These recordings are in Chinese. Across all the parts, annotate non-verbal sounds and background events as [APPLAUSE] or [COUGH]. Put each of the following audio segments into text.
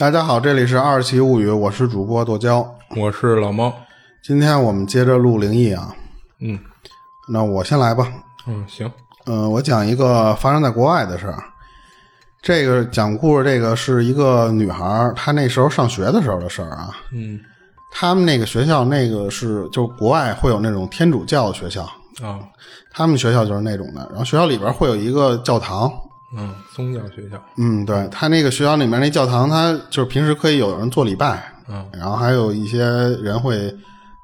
大家好，这里是二奇物语，我是主播剁椒，我是老猫。今天我们接着录灵异啊，嗯那我先来吧。嗯，行，嗯、我讲一个发生在国外的事儿。这个讲故事，这个是一个女孩儿，她那时候上学的时候的事儿啊。嗯他们那个学校，那个是就是国外会有那种天主教的学校，啊，他们学校就是那种的。然后学校里边会有一个教堂，嗯，宗教学校，嗯，对他那个学校里面那教堂，他就是平时可以有人做礼拜，嗯。然后还有一些人会，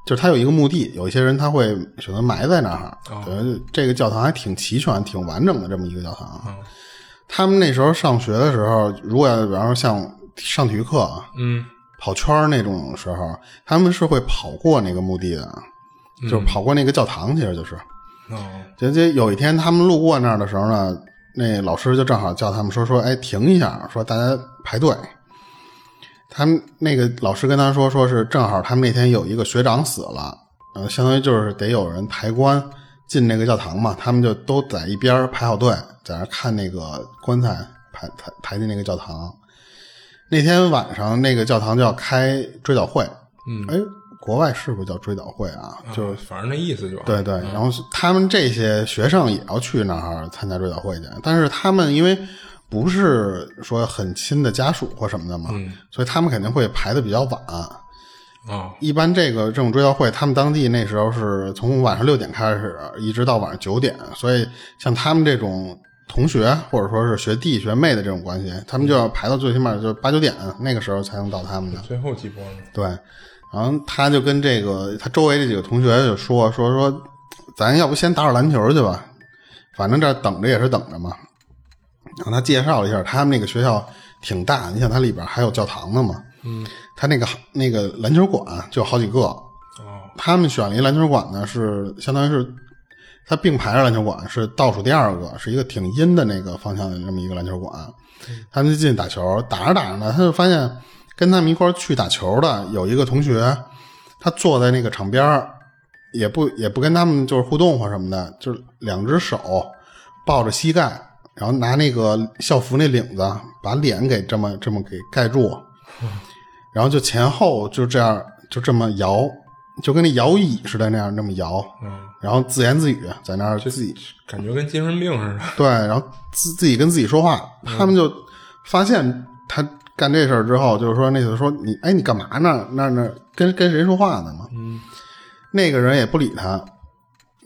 就是他有一个墓地，有一些人他会选择埋在那儿。哦。对，这个教堂还挺齐全、挺完整的这么一个教堂。嗯。他们那时候上学的时候，如果要比方说像上体育课啊嗯。跑圈儿那种时候，他们是会跑过那个墓地的，就是跑过那个教堂，其实就是。哦。结结有一天他们路过那儿的时候呢，那老师就正好叫他们说说，哎，停一下，说大家排队。他们那个老师跟他说，说是正好他们那天有一个学长死了，呃，相当于就是得有人抬棺进那个教堂嘛，他们就都在一边排好队，在那看那个棺材抬抬抬进那个教堂。那天晚上那个教堂就要开追悼会，嗯，哎，国外是不是叫追悼会啊？就啊反正那意思就对对，然后他们这些学生也要去那儿参加追悼会去，但是他们因为不是说很亲的家属或什么的嘛，嗯所以他们肯定会排的比较晚。啊一般这个这种追悼会，他们当地那时候是从晚上六点开始，一直到晚上九点，所以像他们这种同学或者说是学弟学妹的这种关系，他们就要排到最起码就八九点那个时候才能到他们的。最后几波呢？对，然后他就跟这个他周围这几个同学就说说说，咱要不先打会儿篮球去吧，反正这等着也是等着嘛。然后他介绍了一下，他们那个学校挺大，你想它里边还有教堂呢嘛，嗯。他那个那个篮球馆就有好几个，哦。他们选了一篮球馆呢，是相当于是他并排着篮球馆是倒数第二个，是一个挺阴的那个方向的这么一个篮球馆。他们就进去打球，打着打着呢，他就发现跟他们一块儿去打球的有一个同学，他坐在那个场边儿，也不也不跟他们就是互动或什么的，就是两只手抱着膝盖，然后拿那个校服那领子把脸给这么这么给盖住，然后就前后就这样就这么摇，就跟那摇椅似的那样那么摇，嗯，然后自言自语在那儿自己感觉跟精神病似的。对，然后自自己跟自己说话，他们就发现他干这事儿之后，就是说那次说你哎你干嘛呢？那那跟跟谁说话呢嘛？嗯那个人也不理他，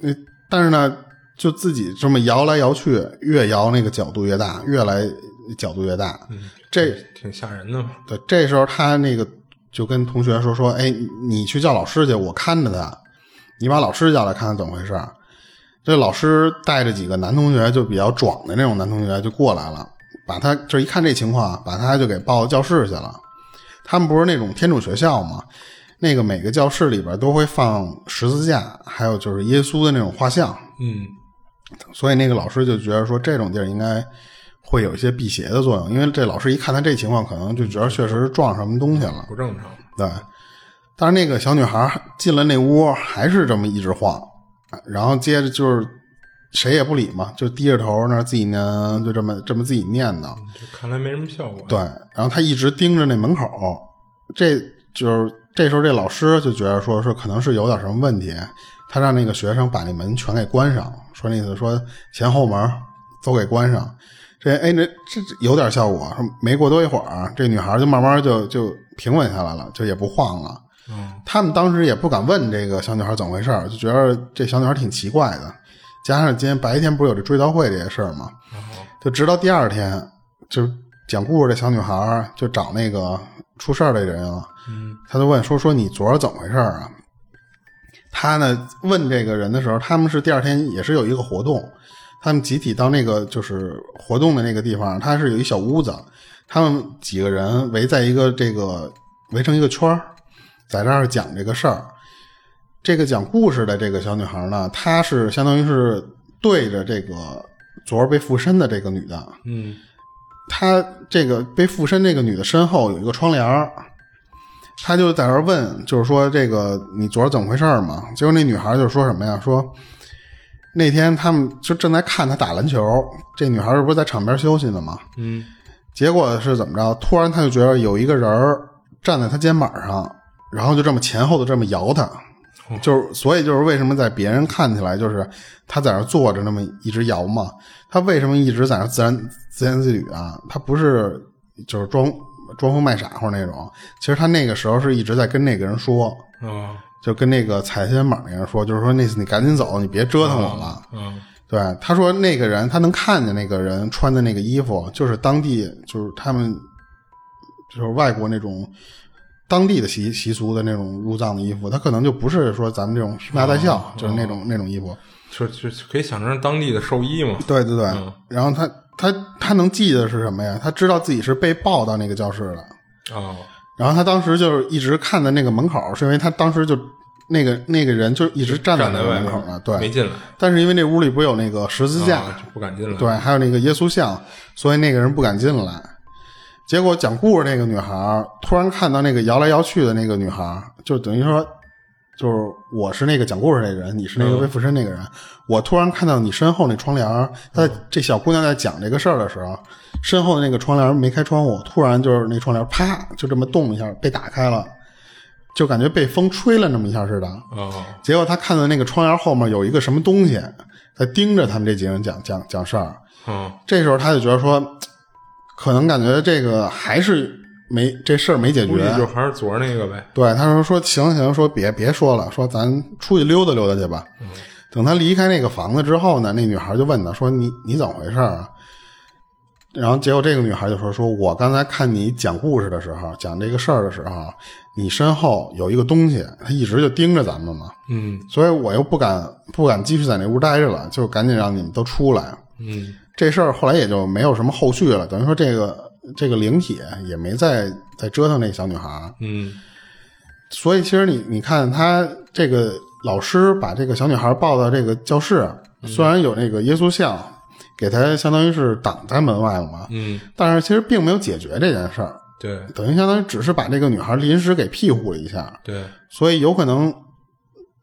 那但是呢，就自己这么摇来摇去，越摇那个角度越大，越来角度越大。嗯，这挺吓人的嘛。对，这时候他那个就跟同学说说，哎，你你去叫老师去，我看着他，你把老师叫来看看怎么回事。这老师带着几个男同学，就比较壮的那种男同学就过来了，把他这一看这情况，把他就给抱到教室去了。他们不是那种天主学校吗？那个每个教室里边都会放十字架，还有就是耶稣的那种画像，嗯所以那个老师就觉得说这种地儿应该会有一些辟邪的作用，因为这老师一看他这情况，可能就觉得确实是撞什么东西了。不正常。对，但是那个小女孩进了那屋，还是这么一直晃，然后接着就是谁也不理嘛，就低着头那儿自己呢，就这么这么自己念叨。就看来没什么效果。对，然后他一直盯着那门口，这就是这时候这老师就觉得说是可能是有点什么问题，他让那个学生把那门全给关上，说那意思说前后门都给关上。这哎，那这这有点效果。说没过多一会儿，这女孩就慢慢就就平稳下来了，就也不晃了。嗯他们当时也不敢问这个小女孩怎么回事儿，就觉得这小女孩挺奇怪的。加上今天白天不是有这追悼会这些事儿吗？就直到第二天，就是讲故事的小女孩就找那个出事儿的人啊，嗯他就问说说你昨儿怎么回事儿啊？他呢问这个人的时候，他们是第二天也是有一个活动，他们集体到那个就是活动的那个地方，他是有一小屋子，他们几个人围在一个这个围成一个圈儿，在这儿讲这个事儿。这个讲故事的这个小女孩呢，她是相当于是对着这个昨儿被附身的这个女的，嗯她这个被附身这个女的身后有一个窗帘儿，她就在那儿问，就是说这个你昨儿怎么回事儿嘛？结果那女孩就说什么呀？说那天他们就正在看她打篮球，这女孩不是在场边休息呢嘛？嗯结果是怎么着？突然她就觉得有一个人儿站在她肩膀上，然后就这么前后的这么摇他，就是所以就是为什么在别人看起来就是他在那儿坐着那么一直摇嘛？他为什么一直在那儿自然自言自语啊？他不是就是装装疯卖傻或者那种，其实他那个时候是一直在跟那个人说，啊就跟那个踩肩膀那人说，就是说那次你赶紧走，你别折腾我了。嗯对，他说那个人他能看见那个人穿的那个衣服，就是当地就是他们就是外国那种当地的习习俗的那种入葬的衣服，他可能就不是说咱们这种披麻戴孝，就是那种那种衣服。就就可以想成当地的寿衣嘛。对对对，嗯然后他他他能记得是什么呀？他知道自己是被抱到那个教室的，哦然后他当时就是一直看的那个门口，是因为他当时就那个那个人就一直站在门口呢，对，没进来，但是因为那屋里不有那个十字架，不敢进来。对，还有那个耶稣像，所以那个人不敢进来。结果讲故事那个女孩突然看到那个摇来摇去的那个女孩，就等于说，就是我是那个讲故事那个人，你是那个被附身那个人。我突然看到你身后那窗帘儿，她这小姑娘在讲这个事儿的时候，身后的那个窗帘没开窗户，突然就是那窗帘啪就这么动一下被打开了，就感觉被风吹了那么一下似的。哦结果他看到那个窗帘后面有一个什么东西在盯着他们这几个人讲讲讲事儿。哦这时候他就觉得说，可能感觉这个还是没这事儿没解估计决。就还是昨儿那个呗。对，他说说行行，说别别说了，说咱出去溜达溜达去吧。等他离开那个房子之后呢，那女孩就问他说：“你你怎么回事啊？”然后结果这个女孩就说：“说我刚才看你讲故事的时候，讲这个事儿的时候，你身后有一个东西，他一直就盯着咱们嘛。嗯所以我又不敢不敢继续在那屋待着了，就赶紧让你们都出来。嗯这事儿后来也就没有什么后续了，等于说这个这个灵体也没再再折腾那小女孩儿。嗯。所以其实你你看他这个老师把这个小女孩抱到这个教室，虽然有那个耶稣像给她相当于是挡在门外了嘛，嗯，但是其实并没有解决这件事儿，对。等于相当于只是把这个女孩临时给庇护了一下，对，所以有可能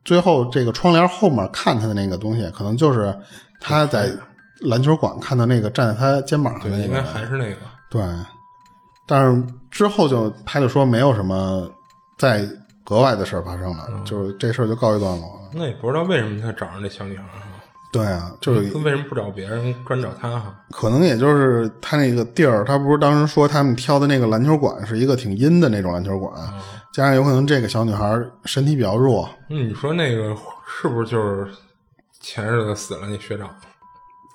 最后这个窗帘后面看她的那个东西，可能就是她在篮球馆看到那个站在他肩膀上对，应该的那个，还是那个。对，但是之后就他就说没有什么再格外的事儿发生了，就是这事儿就告一段落了。那也不知道为什么他找上这小女孩哈，对啊，就是为什么不找别人，专找他哈？可能也就是他那个地儿，他不是当时说他们挑的那个篮球馆是一个挺阴的那种篮球馆，加上有可能这个小女孩身体比较弱，嗯，你说那个是不是就是前日子死了那学长？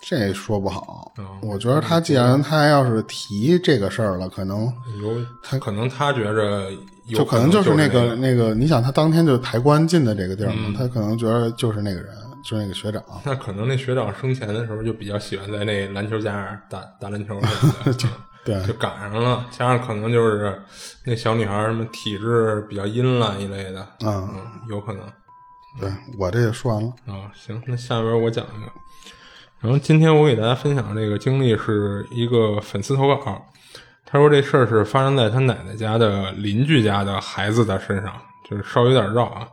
这说不好。嗯我觉得他既然他要是提这个事儿了，可能有他可能他觉着有就可能就是那个那个，你想他当天就抬棺进的这个地儿嘛，嗯他可能觉得就是那个人，就是那个学长。那可能那学长生前的时候就比较喜欢在那篮球架打打篮球 [LAUGHS] 就，对就赶上了。加上可能就是那小女孩什么体质比较阴了一类的，嗯，嗯，有可能对我这也说完了。啊。行，那下边我讲一个。然后今天我给大家分享这个经历是一个粉丝投稿，他说这事儿是发生在他奶奶家的邻居家的孩子的身上，就是稍微有点绕啊。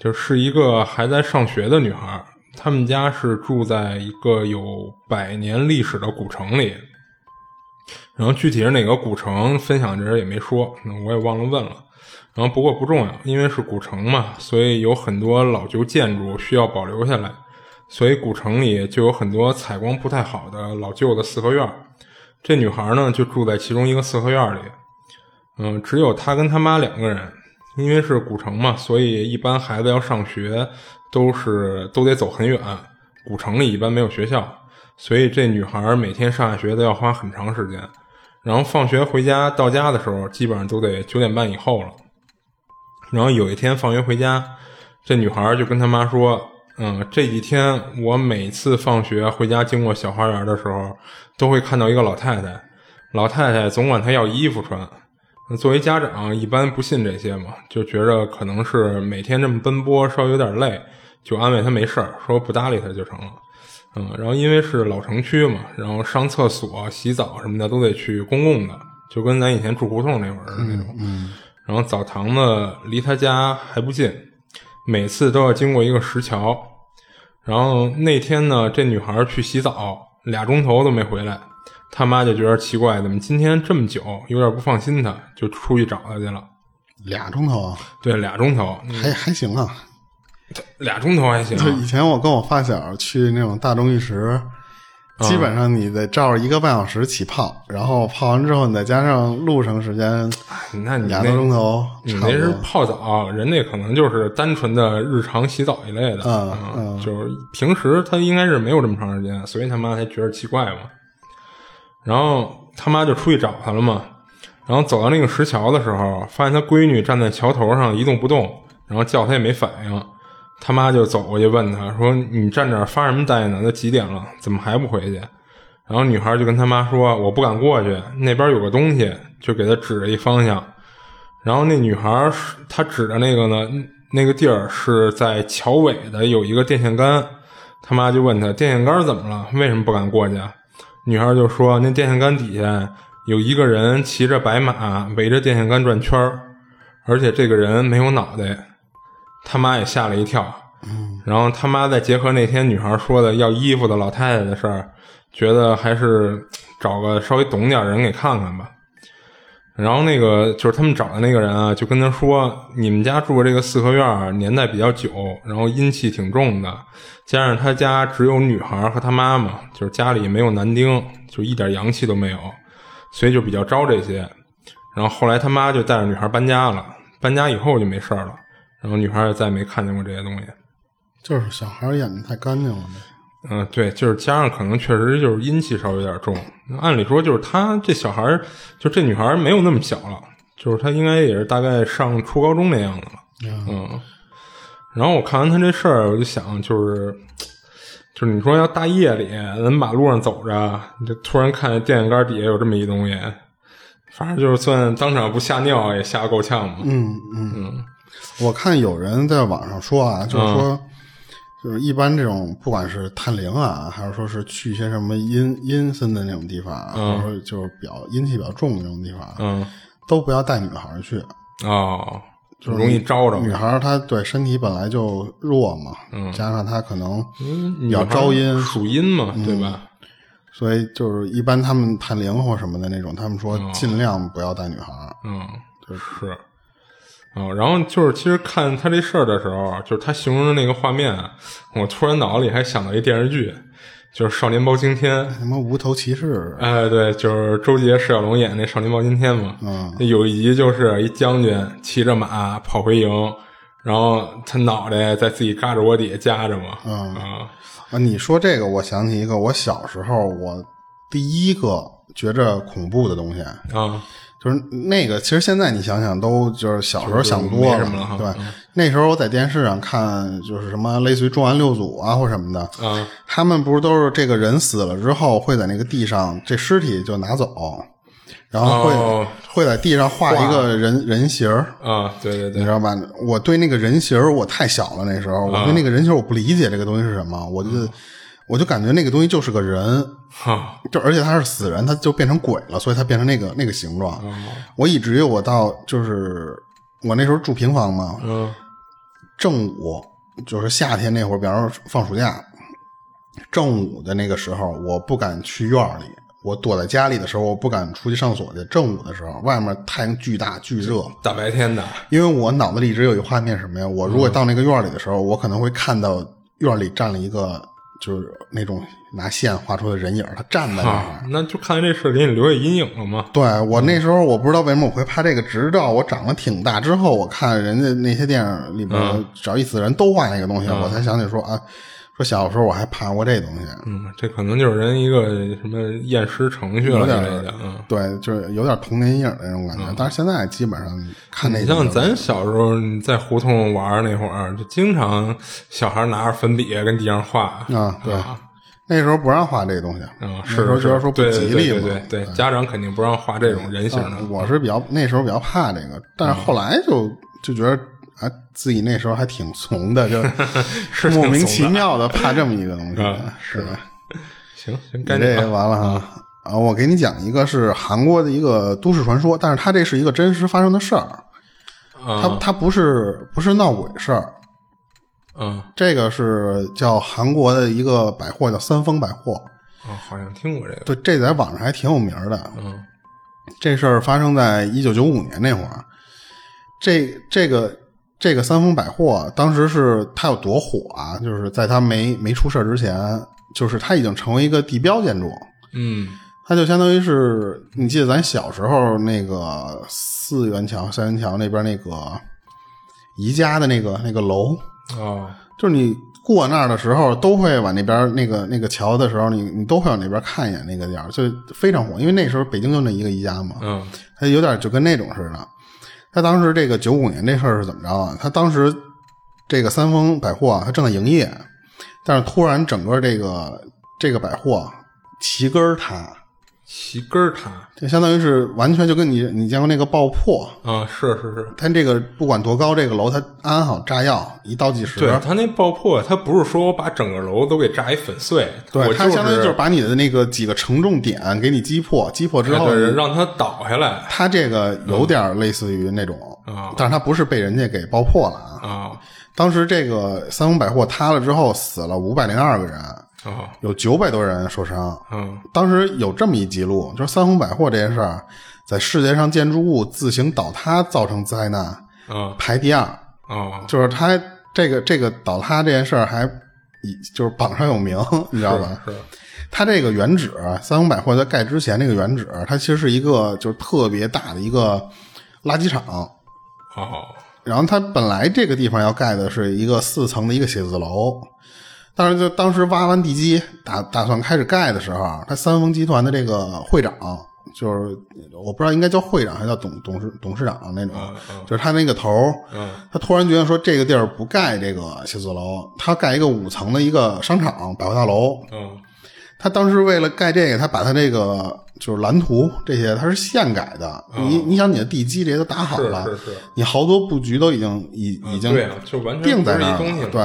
就是一个还在上学的女孩，他们家是住在一个有百年历史的古城里。然后具体是哪个古城，分享这人也没说，我也忘了问了。然后不过不重要，因为是古城嘛，所以有很多老旧建筑需要保留下来，所以古城里就有很多采光不太好的老旧的四合院儿。这女孩呢就住在其中一个四合院里，嗯，只有她跟她妈两个人。因为是古城嘛，所以一般孩子要上学都是都得走很远，古城里一般没有学校，所以这女孩每天上下学都要花很长时间。然后放学回家到家的时候，基本上都得九点半以后了。然后有一天放学回家，这女孩就跟她妈说：“嗯，这几天我每次放学回家经过小花园的时候，都会看到一个老太太。老太太总管她要衣服穿。那作为家长，一般不信这些嘛，就觉着可能是每天这么奔波，稍微有点累，就安慰她没事儿，说不搭理她就成了。嗯，然后因为是老城区嘛，然后上厕所、洗澡什么的都得去公共的，就跟咱以前住胡同那会儿似的那种。嗯然后澡堂子离她家还不近，每次都要经过一个石桥。然后那天呢，这女孩去洗澡，俩钟头都没回来。他妈就觉得奇怪，怎么今天这么久，有点不放心她，就出去找她去了。俩钟头啊，对，俩钟头，还还行啊。俩钟头还行。就以前我跟我发小去那种大众浴池，基本上你得照着一个半小时起泡，然后泡完之后你再加上路程时间，那你俩多钟头。你那是泡澡，人那可能就是单纯的日常洗澡一类的。嗯嗯，就是平时他应该是没有这么长时间，所以他妈才觉得奇怪嘛。然后他妈就出去找他了嘛。然后走到那个石桥的时候，发现他闺女站在桥头上一动不动，然后叫他也没反应。他妈就走过去问他说：“你站这儿发什么呆呢？都几点了？怎么还不回去？”然后女孩就跟他妈说：“我不敢过去，那边有个东西。”就给他指了一方向。然后那女孩她指的那个呢，那个地儿是在桥尾的，有一个电线杆。他妈就问他：“电线杆怎么了？为什么不敢过去？”女孩就说：“那电线杆底下有一个人骑着白马围着电线杆转圈儿，而且这个人没有脑袋。”他妈也吓了一跳，然后他妈再结合那天女孩说的要衣服的老太太的事儿，觉得还是找个稍微懂点人给看看吧。然后那个就是他们找的那个人啊，就跟他说：“你们家住这个四合院年代比较久，然后阴气挺重的，加上他家只有女孩和他妈妈，就是家里没有男丁，就一点阳气都没有，所以就比较招这些。然后后来他妈就带着女孩搬家了，搬家以后就没事了。”然后女孩也再没看见过这些东西，就是小孩演的太干净了呗。嗯，对，就是加上可能确实就是阴气稍微有点重。按理说就是他这小孩就这女孩没有那么小了，就是她应该也是大概上初高中那样的了。嗯。然后我看完他这事儿，我就想，就是就是你说要大夜里咱马路上走着，你就突然看见电线杆底下有这么一东西，反正就是算当场不吓尿也吓够呛嘛。嗯嗯嗯。我看有人在网上说啊，就是说，就是一般这种不管是探灵啊，还是说是去一些什么阴阴森的那种地方，或者说就是比较阴气比较重的那种地方，嗯，都不要带女孩去哦，就是容易招着。女孩她对身体本来就弱嘛，嗯，加上她可能比较招阴，属阴嘛，对吧？所以就是一般他们探灵或什么的那种，他们说尽量不要带女孩，嗯，就是。哦，然后就是其实看他这事儿的时候，就是他形容的那个画面，我突然脑子里还想到一电视剧，就是《少年包青天》，什么无头骑士？哎，对，就是周杰、释小龙演那《少年包青天》嘛。嗯，有一集就是一将军骑着马跑回营，然后他脑袋在自己胳肢窝底下夹着嘛。嗯啊啊！你说这个，我想起一个我小时候我第一个觉着恐怖的东西啊。就是那个，其实现在你想想，都就是小时候想多了，对那时候我在电视上看，就是什么类似于重案六组啊或什么的，啊，他们不是都是这个人死了之后会在那个地上，这尸体就拿走，然后会会在地上画一个人人形儿啊，对对对，你知道吧？我对那个人形儿我太小了，那时候我对那个人形儿我不理解这个东西是什么，我就。我就感觉那个东西就是个人，就而且他是死人，他就变成鬼了，所以他变成那个那个形状。我以至于我到就是我那时候住平房嘛，正午就是夏天那会儿，比方说放暑假，正午的那个时候，我不敢去院里，我躲在家里的时候，我不敢出去上锁去。正午的时候，外面太阳巨大巨热，大白天的，因为我脑子里一直有一个画面什么呀？我如果到那个院里的时候，我可能会看到院里站了一个。就是那种拿线画出的人影，他站在那儿，那就看这事给你留下阴影了吗？对我那时候我不知道为什么我会怕这个，直到我长得挺大之后，我看人家那些电影里边，只要一死人都画那个东西，我才想起说啊。说小时候我还怕过这东西，嗯，这可能就是人一个什么验尸程序了之类的，嗯，对，就是有点童年阴影那种感觉。但是现在基本上看那，像咱小时候在胡同玩那会儿，就经常小孩拿着粉笔跟地上画啊，对，那时候不让画这东西，嗯，那时候觉得说不吉利嘛，对对，家长肯定不让画这种人形的。我是比较那时候比较怕这个，但是后来就就觉得。啊，自己那时候还挺怂的，就 [LAUGHS] 是莫名其妙的怕这么一个东西，是吧？行行，这个完了哈。啊，我给你讲一个是韩国的一个都市传说，但是它这是一个真实发生的事儿，它它不是不是闹鬼事儿。嗯，这个是叫韩国的一个百货叫三丰百货，哦，好像听过这个。对，这在网上还挺有名的。嗯这事儿发生在一九九五年那会儿，这这个这个三丰百货当时是它有多火啊？就是在它没没出事儿之前，就是它已经成为一个地标建筑，嗯它就相当于是你记得咱小时候那个四元桥、三元桥那边那个宜家的那个那个楼，哦就是你过那儿的时候，都会往那边那个那个桥的时候，你你都会往那边看一眼那个地儿，就非常火。因为那时候北京就那一个宜家嘛，嗯它有点就跟那种似的。他当时这个九五年这事儿是怎么着啊？他当时这个三丰百货啊，他正在营业，但是突然整个这个这个百货齐根儿塌，齐根儿塔就相当于是完全就跟你你见过那个爆破，啊，是是是，它这个不管多高，这个楼它安好炸药，一倒计时，对他那爆破，他不是说我把整个楼都给炸一粉碎，对，我它相当于就是是把你的那个几个承重点给你击破，击破之后，哎对让它倒下来它这个有点类似于那种，啊但是它不是被人家给爆破了啊。啊当时这个三丰百货塌了之后，死了五百零二个人，啊有九百多人受伤。嗯当时有这么一记录，就是三丰百货这件事儿，在世界上建筑物自行倒塌造成灾难嗯排第二，哦，就是它这个这个倒塌这件事儿还以就是榜上有名，你知道吧？是它这个原址，三丰百货在盖之前那个原址，它其实是一个就是特别大的一个垃圾场。哦然后它本来这个地方要盖的是一个四层的一个写字楼，但是就当时挖完地基，打打算开始盖的时候，他三丰集团的这个会长，就是我不知道应该叫会长还是叫董董事董事长那种，就是他那个头他突然觉得说这个地儿不盖这个写字楼，他盖一个五层的一个商场百货大楼，嗯他当时为了盖这个，他把他这个就是蓝图这些，他是现改的。你你想，你的地基这些都打好了，你好多布局都已经已已经对啊，就完全定在了，对，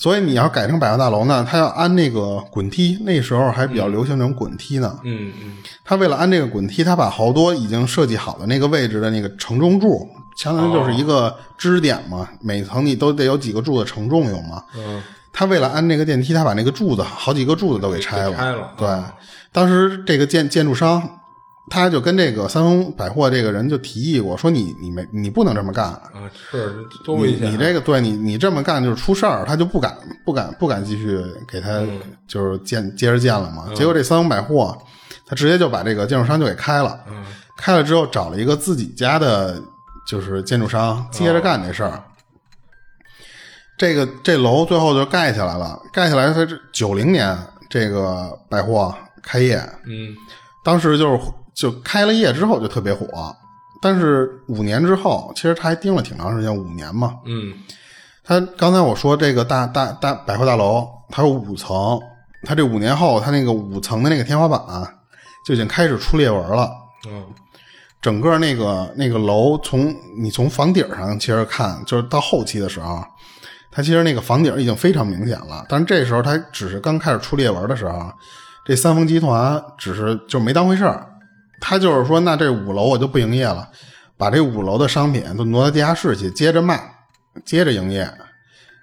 所以你要改成百货大楼呢，它要安那个滚梯，那时候还比较流行那种滚梯呢。嗯嗯他为了安这个滚梯，他把好多已经设计好的那个位置的那个承重柱，相当于就是一个支点嘛，每层你都得有几个柱子承重用嘛。嗯他为了安那个电梯，他把那个柱子好几个柱子都给拆了。拆了对啊，当时这个建建筑商，他就跟这个三丰百货这个人就提议过，说你你没你不能这么干，啊，是多危险啊！你你这个对你你这么干就是出事儿，他就不敢不敢不敢继续给他嗯。就是建接着建了嘛。结果这三丰百货，他直接就把这个建筑商就给开了，嗯。开了之后找了一个自己家的，就是建筑商接着干这事儿。这个这楼最后就盖起来了，盖起来它是九零年这个百货开业，嗯。当时就是就开了业之后就特别火，但是五年之后，其实他还盯了挺长时间，五年嘛。嗯他刚才我说这个大大大百货大楼，它有五层，它这五年后，它那个五层的那个天花板、就已经开始出裂纹了。嗯整个那个那个楼从你从房顶上其实看，就是到后期的时候，它其实那个房顶已经非常明显了。但是这时候它只是刚开始出裂纹的时候，这三丰集团只是就没当回事儿，他就是说，那这五楼我就不营业了，把这五楼的商品都挪到地下室去，接着卖，接着营业，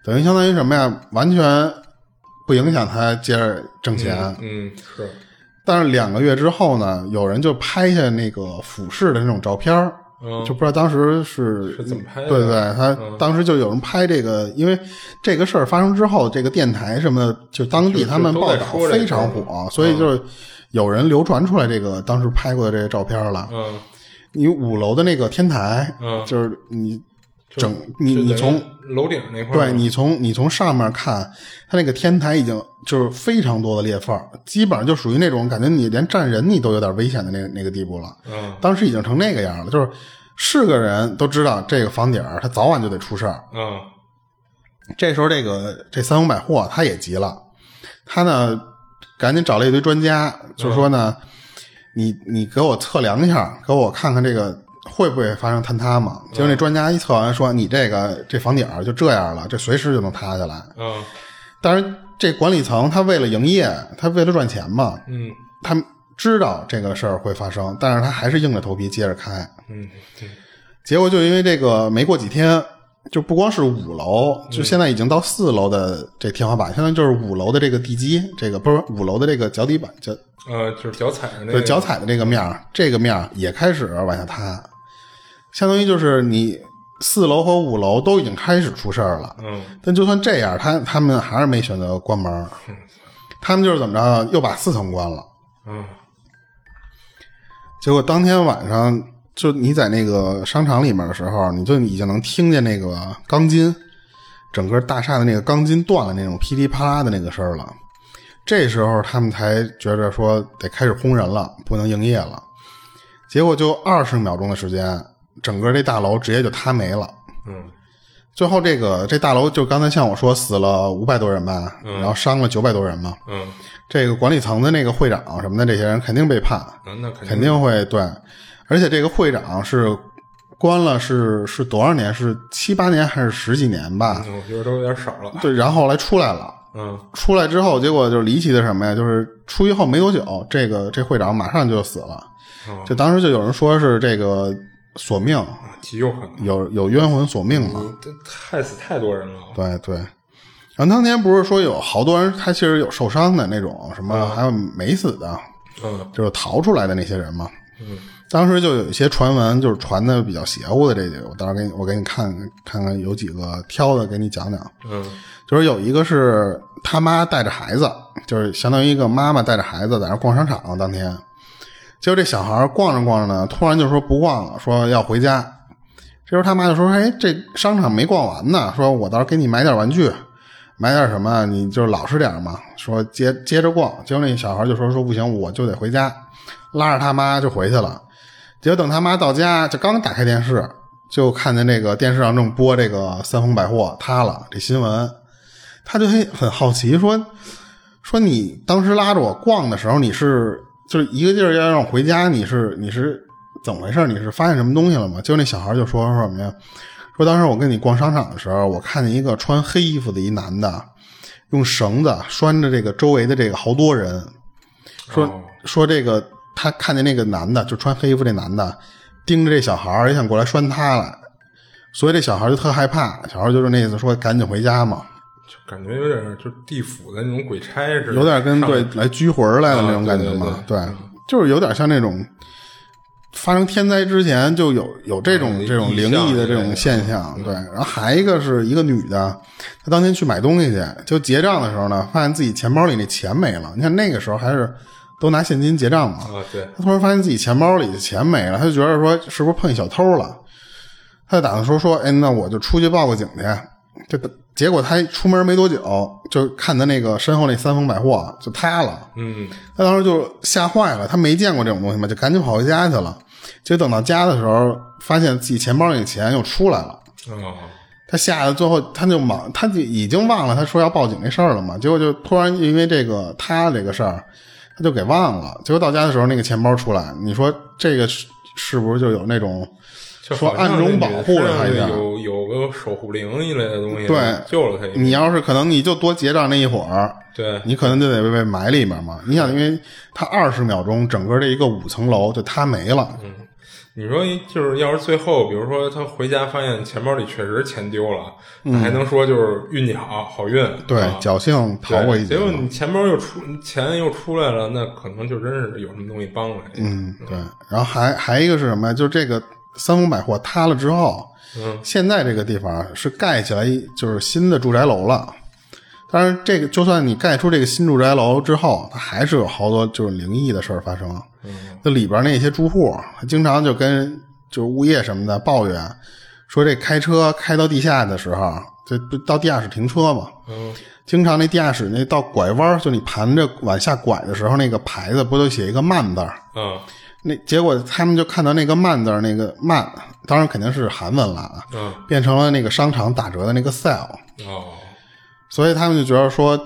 等于相当于什么呀？完全不影响他接着挣钱。嗯是。但是两个月之后呢，有人就拍下那个俯视的那种照片儿嗯。就不知道当时是是怎么拍的？对对对，他嗯。当时就有人拍这个，因为这个事儿发生之后，这个电台什么的，就当地他们报道非常火，所以就是有人流传出来这个当时拍过的这个照片了。嗯你五楼的那个天台，嗯就是你整你你从楼顶那块儿对你从你从上面看，它那个天台已经就是非常多的裂缝，基本上就属于那种感觉你连站人你都有点危险的那个那个地步了。嗯当时已经成那个样了，就是是个人都知道这个房顶儿它早晚就得出事儿。嗯这时候这个这三五百货他也急了，他呢赶紧找了一堆专家，就说呢，你你给我测量一下，给我看看这个会不会发生坍塌嘛？结果那专家一测完说，你这个这房顶儿就这样了，这随时就能塌下来。嗯但是，这管理层他为了营业，他为了赚钱嘛，嗯他知道这个事儿会发生，但是他还是硬着头皮接着开。嗯对结果就因为这个，没过几天，就不光是五楼，就现在已经到四楼的这天花板，现在就是五楼的这个地基，这个不是五楼的这个脚底板，脚呃，就是脚踩的那对个脚踩的这个面儿，这个面儿也开始往下塌，相当于就是你四楼和五楼都已经开始出事儿了。嗯但就算这样，他他们还是没选择关门，他们就是怎么着，又把四层关了。嗯结果当天晚上，就你在那个商场里面的时候，你就已经能听见那个钢筋，整个大厦的那个钢筋断了那种噼里啪啦的那个声了。这时候他们才觉着说得开始轰人了，不能营业了。结果就二十秒钟的时间，整个这大楼直接就塌没了。嗯最后这个这大楼就刚才像我说死了五百多人吧，然后伤了九百多人嘛。嗯，这个管理层的那个会长什么的这些人肯定被判，那那肯肯定会对，而且这个会长是关了是是多少年？是七八年还是十几年吧？嗯我觉得都有点少了。对，然后后来出来了，嗯出来之后，结果就是离奇的什么呀？就是出狱后没多久，这个这会长马上就死了，哦就当时就有人说是这个索命，极有可能，有有冤魂索命嘛？你这害死太多人了。对对。然后当年不是说有好多人他其实有受伤的那种，什么还有没死的，嗯就是逃出来的那些人嘛。嗯当时就有一些传闻，就是传的比较邪乎的这个，我到时候给你我给你看看看有几个挑的给你讲讲。嗯就是有一个是他妈带着孩子，就是相当于一个妈妈带着孩子在那逛商场，当天，结果这小孩逛着逛着呢，突然就说不逛了，说要回家。这时候他妈就说：“哎，这商场没逛完呢，说我到时候给你买点玩具，买点什么，你就老实点嘛。”说接接着逛，结果那小孩就说：“说不行，我就得回家。”拉着他妈就回去了。结果等他妈到家，就刚打开电视，就看见那个电视上正播这个三丰百货塌了这新闻，他就很很好奇，说说你当时拉着我逛的时候，你是就是一个劲儿要让我回家，你是你是怎么回事？你是发现什么东西了吗？结果那小孩就说说什么呀？说当时我跟你逛商场的时候，我看见一个穿黑衣服的一男的，用绳子拴着这个周围的这个好多人，说、哦说这个他看见那个男的，就穿黑衣服这男的盯着这小孩儿，也想过来拴他了，所以这小孩就特害怕，小孩就是那意思说赶紧回家嘛，就感觉有点就是地府的那种鬼差似的，有点跟上对来拘魂来了那种啊感觉嘛，对对对对，就是有点像那种发生天灾之前就有有这种、嗯这种灵异的这种现象，对。然后还一个是一个女的，她当天去买东西去，就结账的时候呢，发现自己钱包里那钱没了。你看那个时候还是都拿现金结账嘛，啊，对，他突然发现自己钱包里的钱没了，他就觉得说是不是碰见小偷了，他就打算说说，哎，那我就出去报个警去。这个结果他出门没多久，就看他那个身后那三丰百货就塌了。嗯他当时就吓坏了，他没见过这种东西嘛，就赶紧跑回家去了。结果等到家的时候，发现自己钱包里的钱又出来了。哦，他吓得最后他就忙，他就已经忘了他说要报警那事儿了嘛。结果就突然因为这个他这个事儿，他就给忘了。结果到家的时候，那个钱包出来，你说这个是是不是就有那种说暗中保护着他一下？有有个守护灵一类的东西，对救了他。你要是可能你就多结账那一会儿，对，你可能就得被埋里面嘛。你想，因为他二十秒钟，整个这一个五层楼就塌没了。你说就是要是最后，比如说他回家发现钱包里确实钱丢了，那还能说就是运气好，好运。嗯对，啊侥幸逃过一劫结果你钱包又出钱又出来了，那可能就真是有什么东西帮了你。嗯，对。然后还还一个是什么呀？就这个三丰百货塌了之后，嗯，现在这个地方是盖起来就是新的住宅楼了。当然，这个就算你盖出这个新住宅楼之后，它还是有好多就是灵异的事儿发生。嗯，那里边那些住户经常就跟就是物业什么的抱怨，说这开车开到地下的时候，这不到地下室停车嘛，嗯经常那地下室那到拐弯，就你盘着往下拐的时候，那个牌子不都写一个慢字儿？嗯那结果他们就看到那个慢字儿，那个慢，当然肯定是韩文了啊，嗯变成了那个商场打折的那个 sale，哦所以他们就觉得说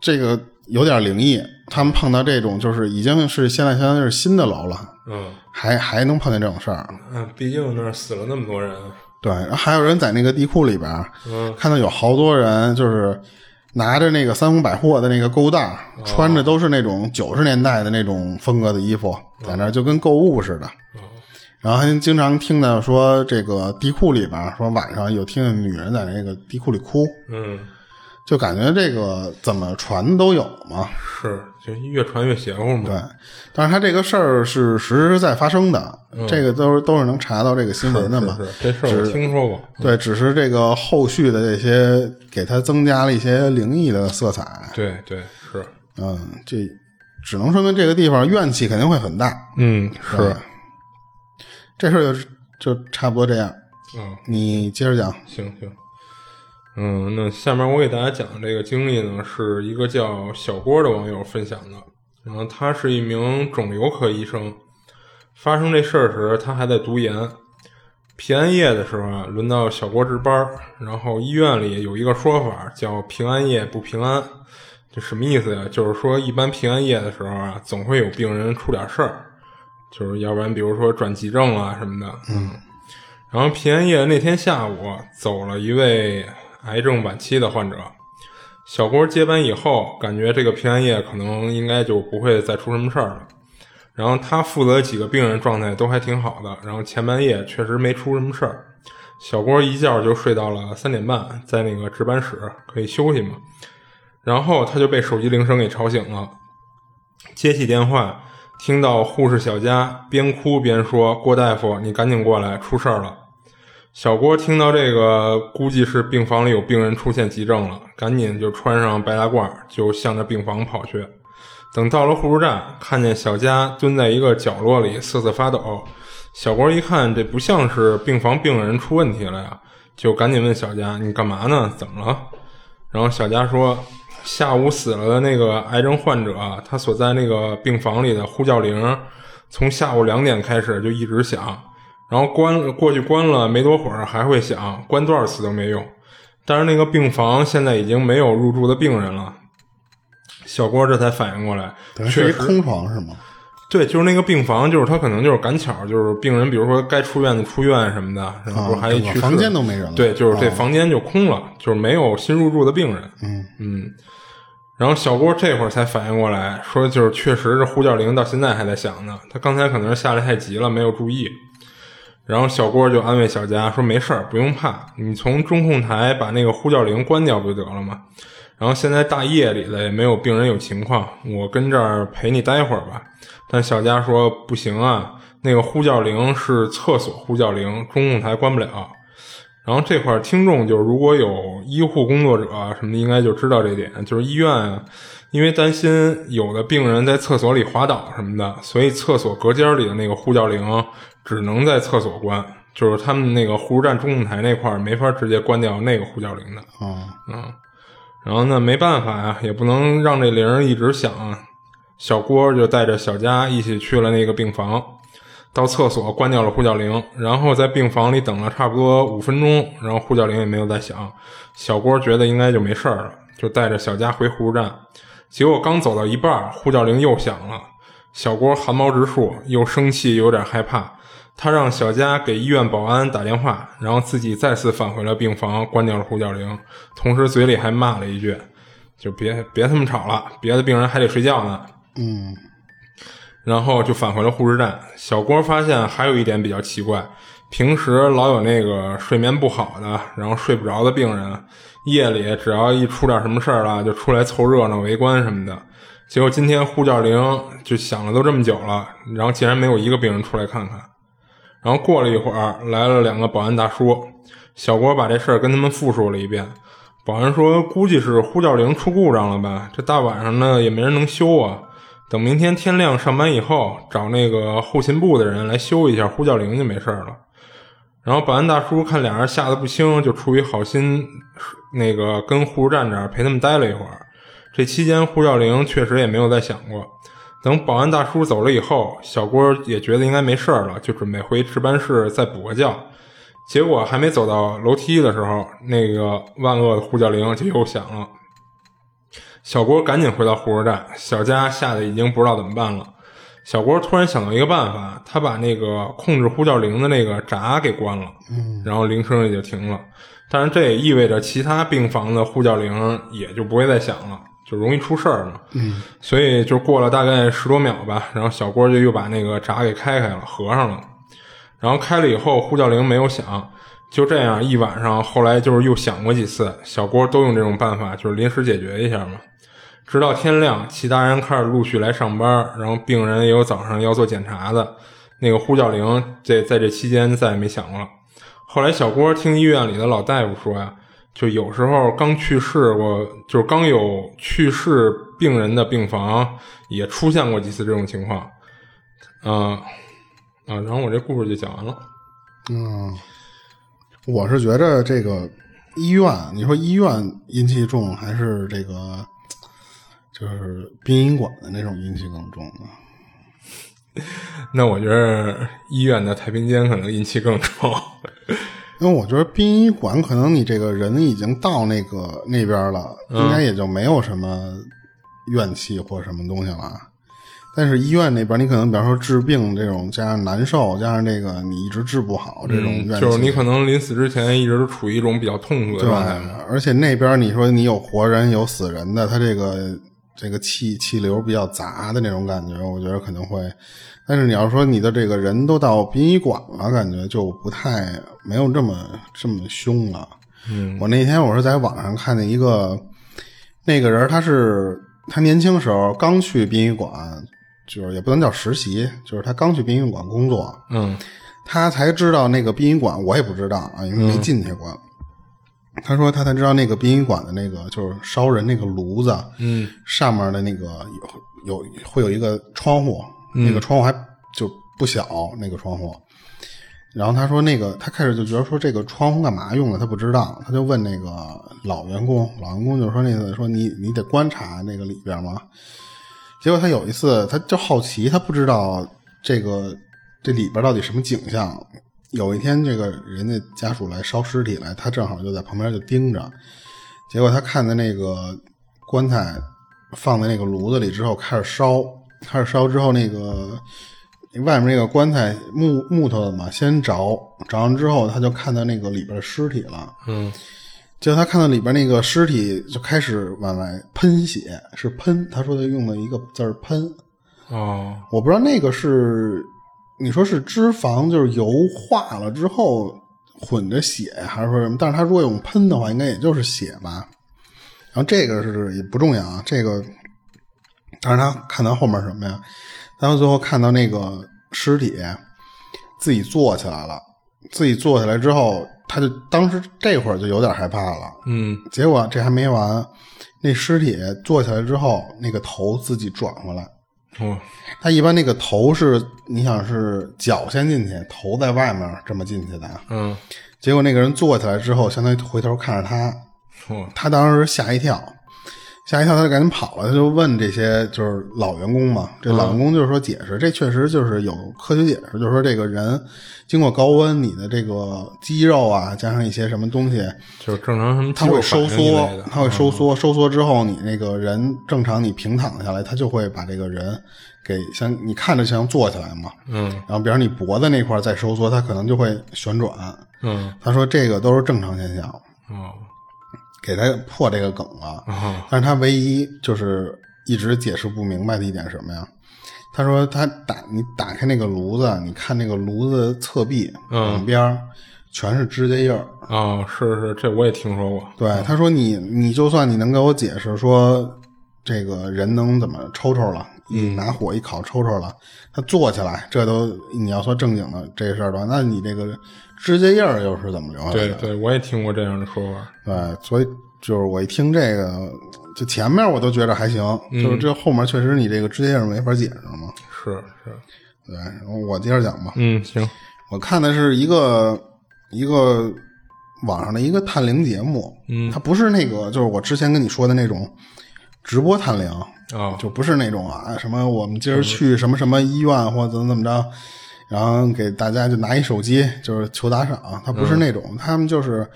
这个有点灵异。他们碰到这种就是已经是现在相当于是新的楼了，嗯还还能碰见这种事儿。嗯，毕竟那儿死了那么多人。对，然后还有人在那个地库里边儿嗯看到有好多人，就是拿着那个三丰百货的那个购物袋儿，穿着都是那种九十年代的那种风格的衣服，在那儿就跟购物似的。哦然后还经常听到说这个地库里边说晚上有听见女人在那个地库里哭，嗯，就感觉这个怎么传都有嘛。是，就越传越邪乎嘛。对，但是他这个事儿是实实在在发生的，这个都是都是能查到这个新闻的嘛。是是这事儿我听说过。对，只是这个后续的这些给他增加了一些灵异的色彩。对对是，嗯，这只能说明这个地方怨气肯定会很大。嗯是，这事儿就就差不多这样。嗯，你接着讲。行行。嗯，那下面我给大家讲的这个经历呢，是一个叫小郭的网友分享的。然后他是一名肿瘤科医生，发生这事儿时他还在读研。平安夜的时候啊，轮到小郭值班，然后医院里有一个说法叫“平安夜不平安”，这什么意思呀？就是说一般平安夜的时候啊，总会有病人出点事儿，就是要不然比如说转急症啊什么的。嗯。然后平安夜那天下午走了一位。癌症晚期的患者，小郭接班以后，感觉这个平安夜可能应该就不会再出什么事儿了。然后他负责几个病人状态都还挺好的，然后前半夜确实没出什么事儿。小郭一觉就睡到了三点半，在那个值班室可以休息嘛。然后他就被手机铃声给吵醒了，接起电话，听到护士小佳边哭边说：“郭大夫，你赶紧过来，出事儿了。”小郭听到这个，估计是病房里有病人出现急症了，赶紧就穿上白大褂，就向着病房跑去。等到了护士站，看见小佳蹲在一个角落里瑟瑟发抖。小郭一看，这不像是病房病人出问题了呀，就赶紧问小佳：“你干嘛呢？怎么了？”然后小佳说：“下午死了的那个癌症患者，他所在那个病房里的呼叫铃，从下午两点开始就一直响。”然后关过去关了没多会儿还会响，关多少次都没用。但是那个病房现在已经没有入住的病人了。小郭这才反应过来，是一空床是吗？对，就是那个病房，就是他可能就是赶巧，就是病人，比如说该出院的出院什么的，然后还去房间都没人了。对，就是这房间就空了，就是没有新入住的病人。嗯嗯。然后小郭这会儿才反应过来，说就是确实是呼叫铃到现在还在响呢。他刚才可能是下来太急了，没有注意。然后小郭就安慰小佳说：“没事儿，不用怕，你从中控台把那个呼叫铃关掉不就得了吗？然后现在大夜里的也没有病人有情况，我跟这儿陪你待会儿吧。”但小佳说：“不行啊，那个呼叫铃是厕所呼叫铃，中控台关不了。”然后这块儿听众就如果有医护工作者什么的，应该就知道这点，就是医院，因为担心有的病人在厕所里滑倒什么的，所以厕所隔间里的那个呼叫铃。只能在厕所关，就是他们那个护士站中控台那块儿没法直接关掉那个呼叫铃的。啊，嗯，然后呢，没办法呀，也不能让这铃一直响。小郭就带着小佳一起去了那个病房，到厕所关掉了呼叫铃，然后在病房里等了差不多五分钟，然后呼叫铃也没有再响。小郭觉得应该就没事了，就带着小佳回护士站。结果刚走到一半，呼叫铃又响了，小郭汗毛直竖，又生气，有点害怕。他让小佳给医院保安打电话，然后自己再次返回了病房，关掉了呼叫铃，同时嘴里还骂了一句：“就别别他妈吵了，别的病人还得睡觉呢。”嗯，然后就返回了护士站。小郭发现还有一点比较奇怪，平时老有那个睡眠不好的，然后睡不着的病人，夜里只要一出点什么事儿了，就出来凑热闹、围观什么的。结果今天呼叫铃就响了都这么久了，然后竟然没有一个病人出来看看。然后过了一会儿，来了两个保安大叔。小郭把这事儿跟他们复述了一遍。保安说：“估计是呼叫铃出故障了吧？这大晚上的也没人能修啊。等明天天亮上班以后，找那个后勤部的人来修一下呼叫铃就没事了。”然后保安大叔看俩人吓得不轻，就出于好心，那个跟护士站这儿陪他们待了一会儿。这期间呼叫铃确实也没有再响过。等保安大叔走了以后，小郭也觉得应该没事了，就准备回值班室再补个觉。结果还没走到楼梯的时候，那个万恶的呼叫铃就又响了。小郭赶紧回到护士站，小佳吓得已经不知道怎么办了。小郭突然想到一个办法，他把那个控制呼叫铃的那个闸给关了，然后铃声也就停了。但是这也意味着其他病房的呼叫铃也就不会再响了。就容易出事儿嘛，嗯，所以就过了大概十多秒吧，然后小郭就又把那个闸给开开了，合上了，然后开了以后呼叫铃没有响，就这样一晚上，后来就是又响过几次，小郭都用这种办法，就是临时解决一下嘛。直到天亮，其他人开始陆续来上班，然后病人也有早上要做检查的。那个呼叫铃在在这期间再也没响了。后来小郭听医院里的老大夫说呀，就有时候刚去世过，就是刚有去世病人的病房也出现过几次这种情况。啊啊，然后我这故事就讲完了。嗯，我是觉着这个医院，你说医院阴气重，还是这个就是殡仪馆的那种阴气更重呢？[LAUGHS] 那我觉得医院的太平间可能阴气更重，[LAUGHS] 因为我觉得殡仪馆可能你这个人已经到那个 [LAUGHS] 那边了，应该也就没有什么怨气或什么东西了。但是医院那边，你可能比方说治病这种，加上难受，加上这个你一直治不好这种怨气，就是你可能临死之前一直都处于一种比较痛苦的状态。而且那边你说你有活人有死人的，他这个。这个气气流比较杂的那种感觉，我觉得可能会。但是你要说你的这个人都到殡仪馆了，感觉就不太没有这么这么凶了。嗯，我那天我是在网上看见一个那个人，他是他年轻时候刚去殡仪馆，就是也不能叫实习，就是他刚去殡仪馆工作。嗯，他才知道那个殡仪馆，我也不知道啊，因为没进去过。他说他才知道那个殡仪馆的那个就是烧人那个炉子，嗯，上面的那个有有会有一个窗户，那个窗户还就不小，那个窗户。然后他说那个他开始就觉得说这个窗户干嘛用的，他不知道，他就问那个老员工，老员工就说那个说你你得观察那个里边嘛。结果他有一次他就好奇，他不知道这个这里边到底什么景象。有一天，这个人家家属来烧尸体来，他正好就在旁边就盯着。结果他看的那个棺材放在那个炉子里之后，开始烧，开始烧之后，那个外面那个棺材木木头的嘛，先着，着完之后，他就看到那个里边的尸体了。嗯，结果他看到里边那个尸体就开始往外喷血，是喷。他说他用了一个字儿喷。哦，我不知道那个是。你说是脂肪，就是油化了之后混着血，还是说什么？但是它如果用喷的话，应该也就是血吧。然后这个是也不重要啊，这个。但是他看到后面什么呀？然后最后看到那个尸体自己坐起来了，自己坐起来之后，他就当时这会儿就有点害怕了。嗯。结果这还没完，那尸体坐起来之后，那个头自己转过来。哦，他一般那个头是你想是脚先进去，头在外面这么进去的。嗯，结果那个人坐起来之后，相当于回头看着他，他当时吓一跳，吓一跳，他就赶紧跑了。他就问这些就是老员工嘛，这老员工就是说解释，这确实就是有科学解释，就是说这个人经过高温，你的这个肌肉啊，加上一些什么东西，就是正常什么，它会收缩，它会收缩，收缩之后，你那个人正常你平躺下来，他就会把这个人。给像你看着像坐起来嘛，嗯，然后比方你脖子那块再收缩，它可能就会旋转，嗯，他说这个都是正常现象，哦，给他破这个梗了，但是他唯一就是一直解释不明白的一点什么呀？他说他打你打开那个炉子，你看那个炉子侧壁两边全是指甲印儿，啊，是是，这我也听说过，对，他说你你就算你能给我解释说这个人能怎么抽抽了。嗯，拿火一烤抽抽了，他坐起来，这都你要说正经的这事儿吧，那你这个指甲印儿又是怎么留下来的？对对，我也听过这样的说法。对，所以就是我一听这个，就前面我都觉得还行，就是这后面确实你这个指甲印儿没法解释嘛。是是，对，我接着讲吧。嗯，行。我看的是一个一个网上的一个探灵节目，嗯，它不是那个，就是我之前跟你说的那种直播探灵。啊，就不是那种啊，什么我们今儿去什么什么医院或者怎么怎么着，然后给大家就拿一手机，就是求打赏。他不是那种，他们就是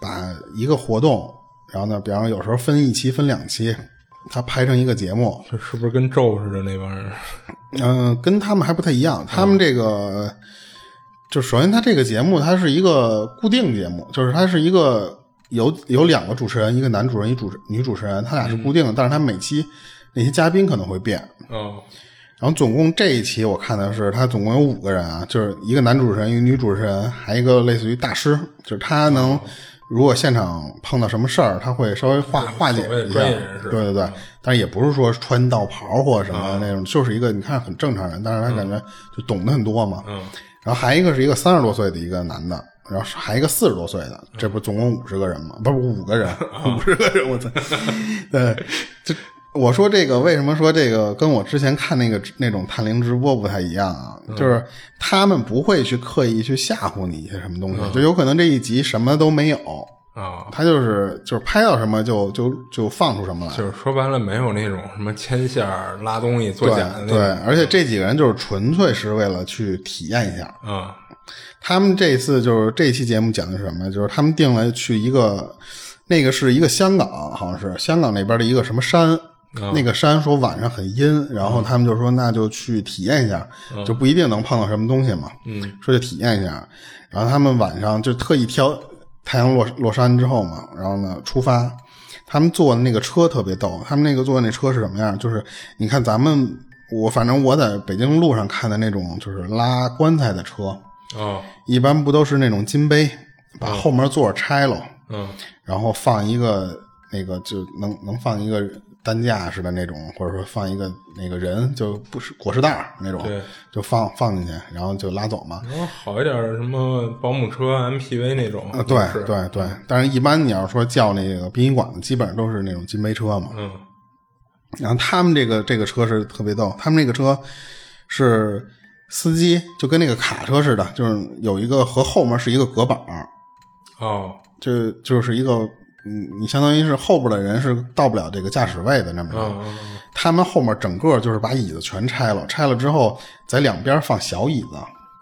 把一个活动，然后呢，比方有时候分一期、分两期，他拍成一个节目。这是不是跟咒似的那帮人？嗯，跟他们还不太一样。他们这个，就首先他这个节目，它是一个固定节目，就是它是一个有有两个主持人，一个男主人，一主女主持人，他俩是固定的，但是他每期。那些嘉宾可能会变，哦，然后总共这一期我看的是，他总共有五个人啊，就是一个男主持人，一个女主持人，还一个类似于大师，就是他能如果现场碰到什么事儿，他会稍微化化解一下。对对对，但是也不是说穿道袍或者什么那种，就是一个你看很正常人，但是他感觉就懂得很多嘛。嗯。然后还一个是一个三十多岁的一个男的，然后还一个四十多岁的，这不总共五十个人吗？不是五个人，五十个人，我操！[LAUGHS] 对，这我说这个为什么说这个跟我之前看那个那种探灵直播不太一样啊？就是他们不会去刻意去吓唬你一些什么东西，就有可能这一集什么都没有啊，他就是就是拍到什么就就就放出什么来，就是说白了没有那种什么牵线拉东西作假的对，而且这几个人就是纯粹是为了去体验一下啊。他们这次就是这期节目讲的是什么？就是他们定了去一个，那个是一个香港，好像是香港那边的一个什么山。那个山说晚上很阴，然后他们就说那就去体验一下，就不一定能碰到什么东西嘛。嗯，说就体验一下，然后他们晚上就特意挑太阳落落山之后嘛，然后呢出发。他们坐的那个车特别逗，他们那个坐的那车是什么样？就是你看咱们我反正我在北京路上看的那种，就是拉棺材的车。哦，一般不都是那种金杯，把后门座拆了，嗯，然后放一个那个就能能放一个。担架似的那种，或者说放一个那个人，就不是裹尸袋那种，就放放进去，然后就拉走嘛。然后好一点，什么保姆车、MPV 那种。啊，对对对。但是，一般你要说叫那个殡仪馆的，基本上都是那种金杯车嘛。嗯。然后他们这个这个车是特别逗，他们那个车是司机就跟那个卡车似的，就是有一个和后面是一个隔板哦，就就是一个。你你相当于是后边的人是到不了这个驾驶位的那么着，他们后面整个就是把椅子全拆了，拆了之后在两边放小椅子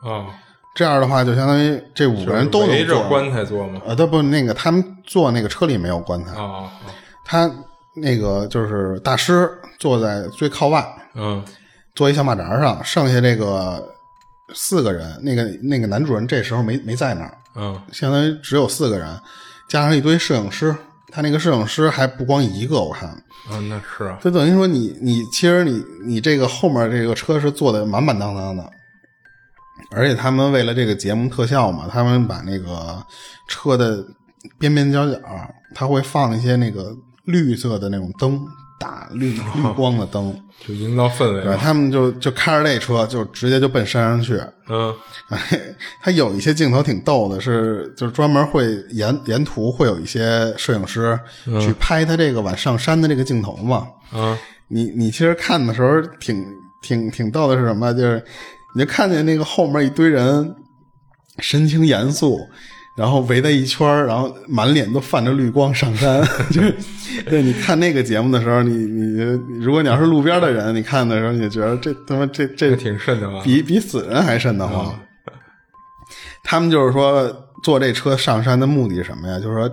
啊，这样的话就相当于这五个人都能坐棺材坐吗？呃，他不那个他们坐那个车里没有棺材啊，他那个就是大师坐在最靠外，嗯，坐一小马扎上，剩下这个四个人，那个那个男主人这时候没没在那儿，嗯，相当于只有四个人。加上一堆摄影师，他那个摄影师还不光一个，我看。啊，那是啊。就等于说，你你其实你你这个后面这个车是坐的满满当当的，而且他们为了这个节目特效嘛，他们把那个车的边边角角，他会放一些那个绿色的那种灯。打绿 [LAUGHS] 绿光的灯，就营造氛围。对，他们就就开着那车，就直接就奔山上去。嗯，[LAUGHS] 他有一些镜头挺逗的，是就是专门会沿沿途会有一些摄影师去拍他这个往上山的这个镜头嘛。嗯，你你其实看的时候挺挺挺逗的是什么？就是你就看见那个后面一堆人神情严肃。然后围在一圈然后满脸都泛着绿光上山，[LAUGHS] 就是对你看那个节目的时候，你你如果你要是路边的人，你看的时候，你觉得这他妈这这挺瘆得慌，比比死人还瘆得慌。他们就是说坐这车上山的目的是什么呀？就是说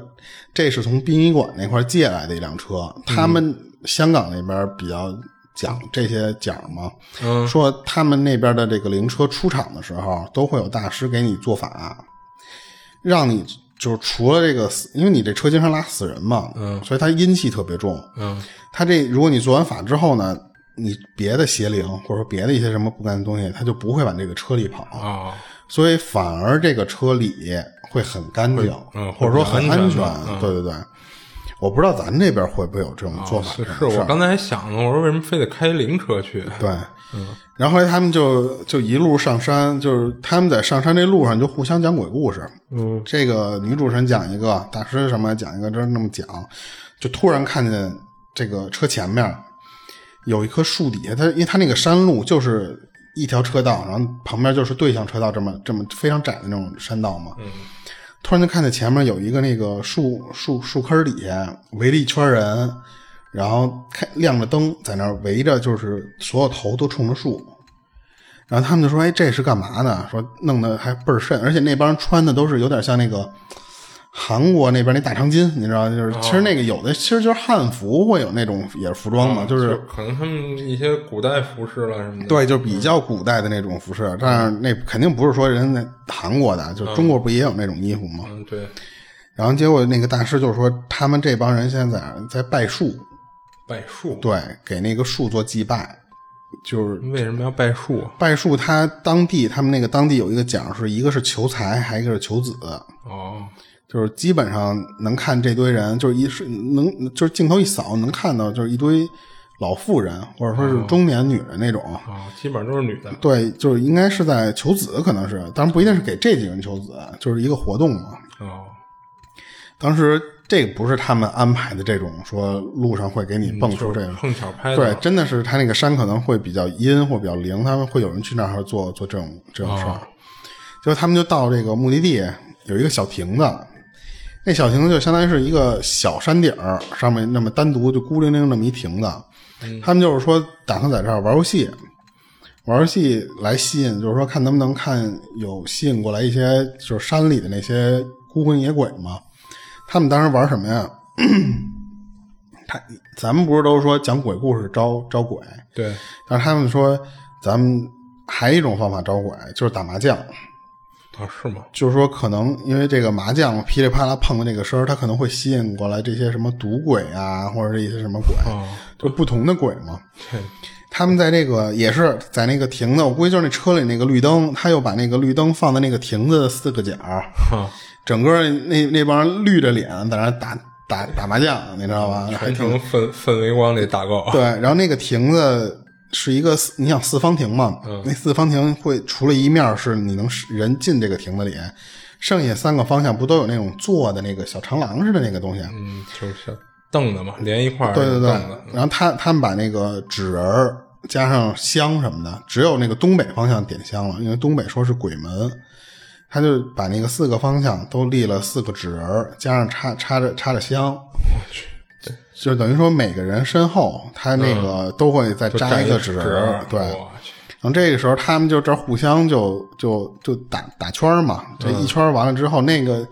这是从殡仪馆那块借来的一辆车，他们香港那边比较讲这些讲嘛，说他们那边的这个灵车出厂的时候，都会有大师给你做法。让你就是除了这个死，因为你这车经常拉死人嘛，嗯，所以它阴气特别重，嗯，它这如果你做完法之后呢，你别的邪灵或者说别的一些什么不干的东西，它就不会往这个车里跑啊，所以反而这个车里会很干净，嗯，或者说很安全，对对对。我不知道咱这边会不会有这种做法，是我刚才还想呢，我说为什么非得开灵车去？对，嗯，然后他们就就一路上山，就是他们在上山这路上就互相讲鬼故事。嗯，这个女主持人讲一个，大师什么讲一个，这那么讲，就突然看见这个车前面有一棵树底下，它因为它那个山路就是一条车道，然后旁边就是对向车道，这么这么非常窄的那种山道嘛。嗯。突然就看见前面有一个那个树树树坑底下围了一圈人，然后开亮着灯在那儿围着，就是所有头都冲着树。然后他们就说：“哎，这是干嘛呢？”说弄得还倍儿瘆，而且那帮人穿的都是有点像那个。韩国那边那大长巾，你知道，就是其实那个有的其实就是汉服会有那种也是服装嘛，就是可能他们一些古代服饰了什么的。对，就比较古代的那种服饰，但是那肯定不是说人家韩国的，就中国不也有那种衣服吗？嗯，对。然后结果那个大师就说，他们这帮人现在在在拜树，拜树，对，给那个树做祭拜。就是为什么要拜树？拜树，他当地他们那个当地有一个讲，是一个是求财，还一个是求子。哦，就是基本上能看这堆人，就是一是能就是镜头一扫能看到，就是一堆老妇人或者说是中年女人那种。哦，基本上都是女的。对，就是应该是在求子，可能是，当然不一定是给这几个人求子，就是一个活动嘛。哦，当时这个不是他们安排的这种说路上会给你蹦出这个，碰巧拍的。对，真的是他那个山可能会比较阴或比较灵，他们会有人去那儿做做这种这种事儿。就他们就到这个目的地，有一个小亭子，那小亭子就相当于是一个小山顶儿上面那么单独就孤零零那么一亭子。他们就是说打算在这儿玩游戏，玩游戏来吸引，就是说看能不能看有吸引过来一些就是山里的那些孤魂野鬼嘛。他们当时玩什么呀？[CLEARS THROAT] 他咱们不是都说讲鬼故事招招鬼？对。但是他们说，咱们还有一种方法招鬼，就是打麻将。啊，是吗？就是说，可能因为这个麻将噼里啪啦碰的那个声儿，它可能会吸引过来这些什么赌鬼啊，或者是一些什么鬼，就不同的鬼嘛。他们在这个也是在那个亭子，我估计就是那车里那个绿灯，他又把那个绿灯放在那个亭子的四个角。整个那那帮人绿着脸在那打打打麻将，你知道吧？全程氛氛围光里打够。对，然后那个亭子是一个，你想四方亭嘛？那四方亭会除了一面是你能人进这个亭子里，剩下三个方向不都有那种坐的那个小长廊似的那个东西？嗯，就是凳子嘛，连一块儿。对对对。然后他他们把那个纸人加上香什么的，只有那个东北方向点香了，因为东北说是鬼门。他就把那个四个方向都立了四个纸人加上插插着插着香，我去，就等于说每个人身后他那个都会再扎一个纸人对，然后这个时候他们就这互相就就就打打圈嘛，这一圈完了之后，那个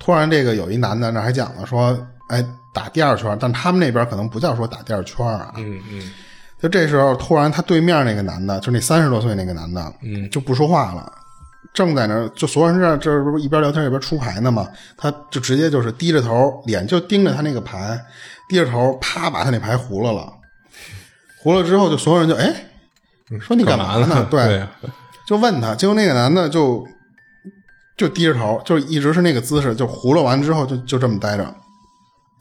突然这个有一男的那还讲了说，哎，打第二圈，但他们那边可能不叫说打第二圈啊，嗯嗯，就这时候突然他对面那个男的，就那三十多岁那个男的，嗯，就不说话了。正在那儿就所有人这这不是一边聊天一边出牌呢嘛？他就直接就是低着头，脸就盯着他那个牌，低着头，啪把他那牌糊了了。糊了之后，就所有人就哎，说你干嘛呢？[LAUGHS] 对，就问他。结果那个男的就就低着头，就一直是那个姿势，就糊了完之后就就这么待着。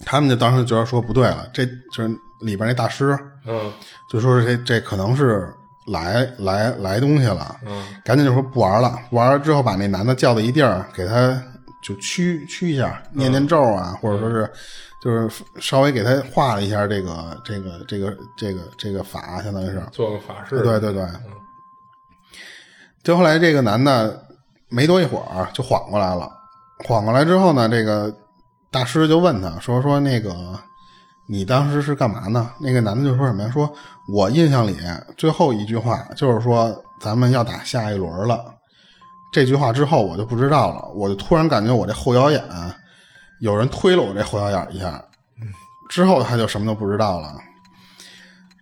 他们就当时觉得说不对了，这就是里边那大师，嗯，就说是这这可能是。来来来东西了，嗯，赶紧就说不玩了。不玩了之后，把那男的叫到一地儿，给他就驱驱一下，念念咒啊，或者说是就是稍微给他画了一下这个这个这个这个这个法，相当于是做个法事。对对对。就后来这个男的没多一会儿就缓过来了，缓过来之后呢，这个大师就问他说说那个。你当时是干嘛呢？那个男的就说什么呀？说我印象里最后一句话就是说咱们要打下一轮了。这句话之后我就不知道了，我就突然感觉我这后腰眼有人推了我这后腰眼一下。之后他就什么都不知道了。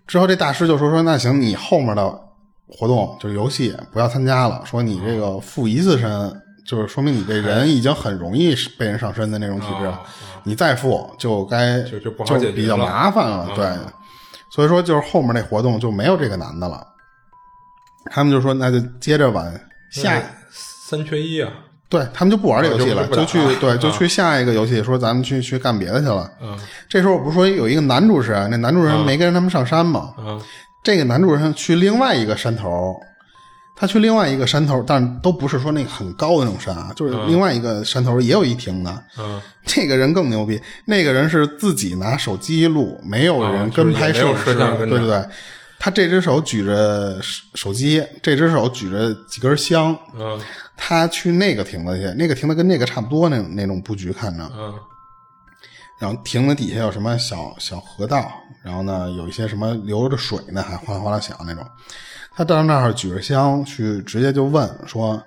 之后这大师就说说那行，你后面的活动就是游戏不要参加了。说你这个负一次身，就是说明你这人已经很容易被人上身的那种体质。你再富就该就就不好比较麻烦了，对，所以说就是后面那活动就没有这个男的了。他们就说那就接着玩下三缺一啊，对他们就不玩这游戏了，就去对就去下一个游戏，说咱们去去干别的去了。嗯，这时候我不是说有一个男主持人，那男主持人没跟他们上山吗？嗯，这个男主持人去另外一个山头。他去另外一个山头，但都不是说那个很高的那种山啊，就是另外一个山头也有一亭子。嗯，这个人更牛逼，那个人是自己拿手机录，没有人跟拍摄师。对对对，他这只手举着手机，这只手举着几根香。嗯，他去那个亭子去，那个亭子跟那个差不多，那种那种布局看着。嗯，然后亭子底下有什么小小河道，然后呢有一些什么流着水呢，还哗啦哗啦响那种。他到那儿举着香去，直接就问说：“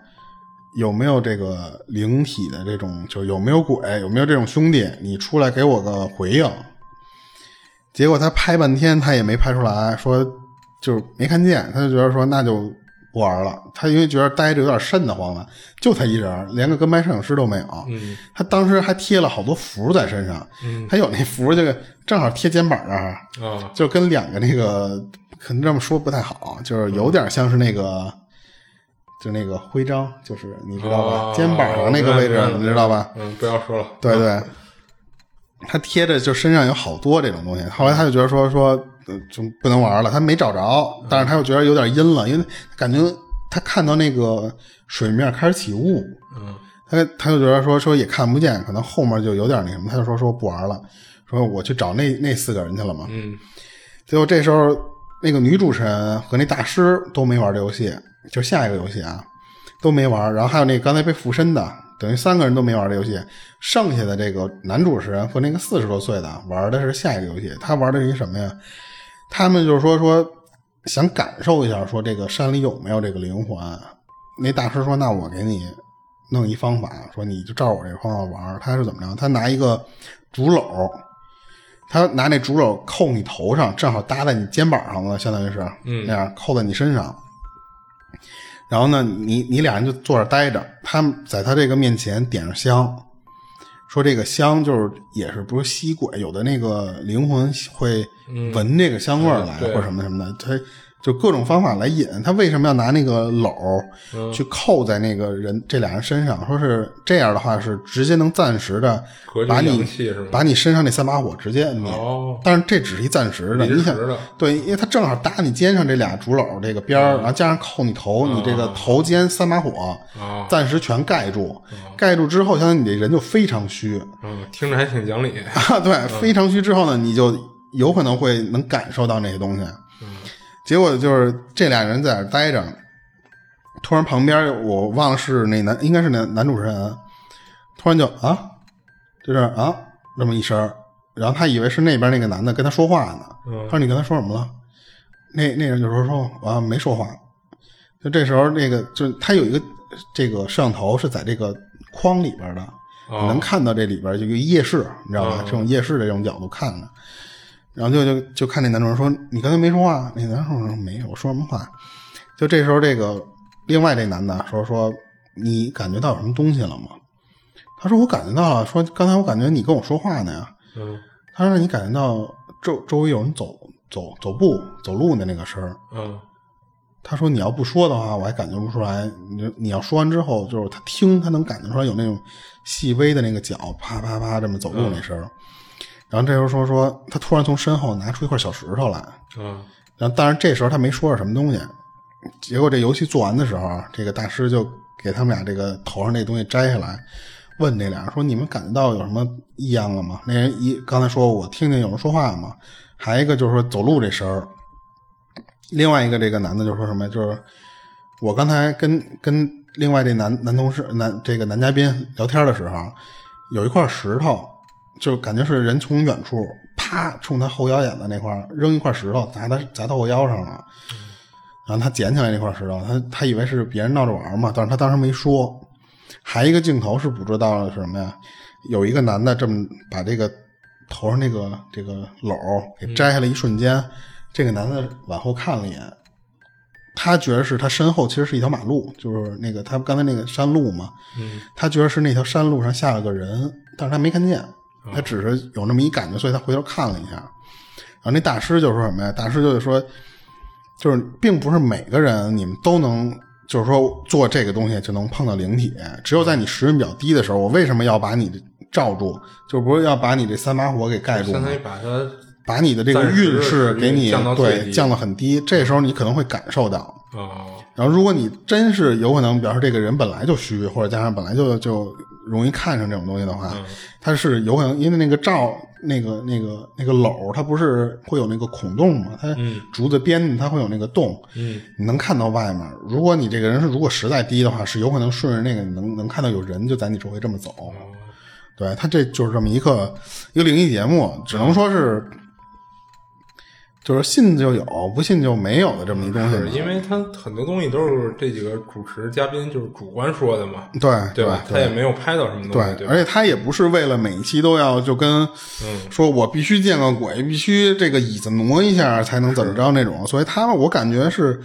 有没有这个灵体的这种，就是有没有鬼，有没有这种兄弟？你出来给我个回应。”结果他拍半天，他也没拍出来，说就是没看见。他就觉得说那就不玩了。他因为觉得待着有点瘆得慌了，就他一人，连个跟拍摄影师都没有。他当时还贴了好多符在身上，他有那符，这个正好贴肩膀那儿，就跟两个那个。可能这么说不太好，就是有点像是那个，就那个徽章，就是你知道吧，哦肩膀上那个位置，你知道吧？嗯，不要说了。对对，他贴着就身上有好多这种东西，后来他就觉得说说呃就不能玩了，他没找着，但是他又觉得有点阴了，因为感觉他看到那个水面开始起雾，嗯他他就觉得说说也看不见，可能后面就有点那什么，他就说说不玩了，说我去找那那四个人去了嘛。嗯结果这时候那个女主持人和那大师都没玩这游戏，就下一个游戏啊都没玩，然后还有那刚才被附身的，等于三个人都没玩这游戏，剩下的这个男主持人和那个四十多岁的玩的是下一个游戏，他玩的是一什么呀？他们就是说说想感受一下，说这个山里有没有这个灵魂。那大师说：“那我给你弄一方法，说你就照我这方法玩。”他是怎么着？他拿一个竹篓，他拿那竹篓扣你头上，正好搭在你肩膀上了，相当于是嗯。那样扣在你身上。然后呢，你你俩人就坐这儿待着，他们在他这个面前点上香，说这个香就是也是不是吸鬼，有的那个灵魂会闻这个香味儿来、嗯或者什么什么的，他就各种方法来引。他为什么要拿那个篓去扣在那个人、这俩人身上？说是这样的话是直接能暂时的把你把你身上那三把火直接摁灭。哦但是这只是一暂时的，你想对，因为他正好搭你肩上这俩竹篓这个边儿，然后加上扣你头，你这个头肩三把火，啊暂时全盖住，盖住之后，相当于你这人就非常虚嗯，听着还挺讲理。啊，对，非常虚之后呢，你就有可能会能感受到那些东西。结果就是这俩人在那儿待着，突然旁边我忘了是那男，应该是那男主持人，突然就啊，就是啊那么一声，然后他以为是那边那个男的跟他说话呢，嗯他说你跟他说什么了？那那人就说说啊没说话，就这时候那个就是他有一个这个摄像头是在这个框里边的，能看到这里边就一个夜视，你知道吧？嗯这种夜视的这种角度看的。然后就就就看那男主人说：“你刚才没说话。”那男主人说：“没有，我说什么话？”就这时候，这个另外这男的说：“说你感觉到有什么东西了吗？”他说：“我感觉到了。说刚才我感觉你跟我说话呢呀。嗯”他说：“你感觉到周周围有人走走走步走路的那个声儿？”嗯他说：“你要不说的话，我还感觉不出来。你你要说完之后，就是他听，他能感觉出来有那种细微的那个脚啪啪啪这么走路那声儿。然后这时候说说，他突然从身后拿出一块小石头来。嗯然后，当然这时候他没说是什么东西。结果这游戏做完的时候，这个大师就给他们俩这个头上那东西摘下来，问这俩人说：“你们感觉到有什么异样了吗？”那人一刚才说我听见有人说话吗？还一个就是说走路这声儿。另外一个这个男的就说什么，就是我刚才跟跟另外这男男同事男这个男嘉宾聊天的时候，有一块石头，就感觉是人从远处啪冲他后腰眼子那块扔一块石头砸他砸他后腰上了，然后他捡起来那块石头，他他以为是别人闹着玩嘛，但是他当时没说。还一个镜头是捕捉到了什么呀？有一个男的这么把这个头上那个这个篓给摘下来一瞬间，这个男的往后看了一眼，他觉得是他身后其实是一条马路，就是那个他刚才那个山路嘛，嗯他觉得是那条山路上下了个人，但是他没看见，他只是有那么一感觉，所以他回头看了一下。然后那大师就说什么呀？大师就是说，就是并不是每个人你们都能，就是说做这个东西就能碰到灵体，只有在你时运比较低的时候，我为什么要把你罩住？就是不是要把你这三把火给盖住吗相当？于把它把你的这个运势给你降到对降到很低，这时候你可能会感受到。哦然后，如果你真是有可能，比方说这个人本来就虚，或者加上本来就就容易看上这种东西的话，它是有可能因为那个罩那个那个那个篓，它不是会有那个孔洞嘛？它竹子边它会有那个洞，嗯你能看到外面。如果你这个人是如果实在低的话，是有可能顺着那个你能能看到有人就在你周围这么走。对，它这就是这么一个一个灵异节目，只能说是。就是信就有，不信就没有的这么一东西。是因为他很多东西都是这几个主持嘉宾就是主观说的嘛，对对吧？他也没有拍到什么东西，对，对而且他也不是为了每一期都要就跟嗯说我必须见个鬼，必须这个椅子挪一下才能怎么着那种，所以他我感觉是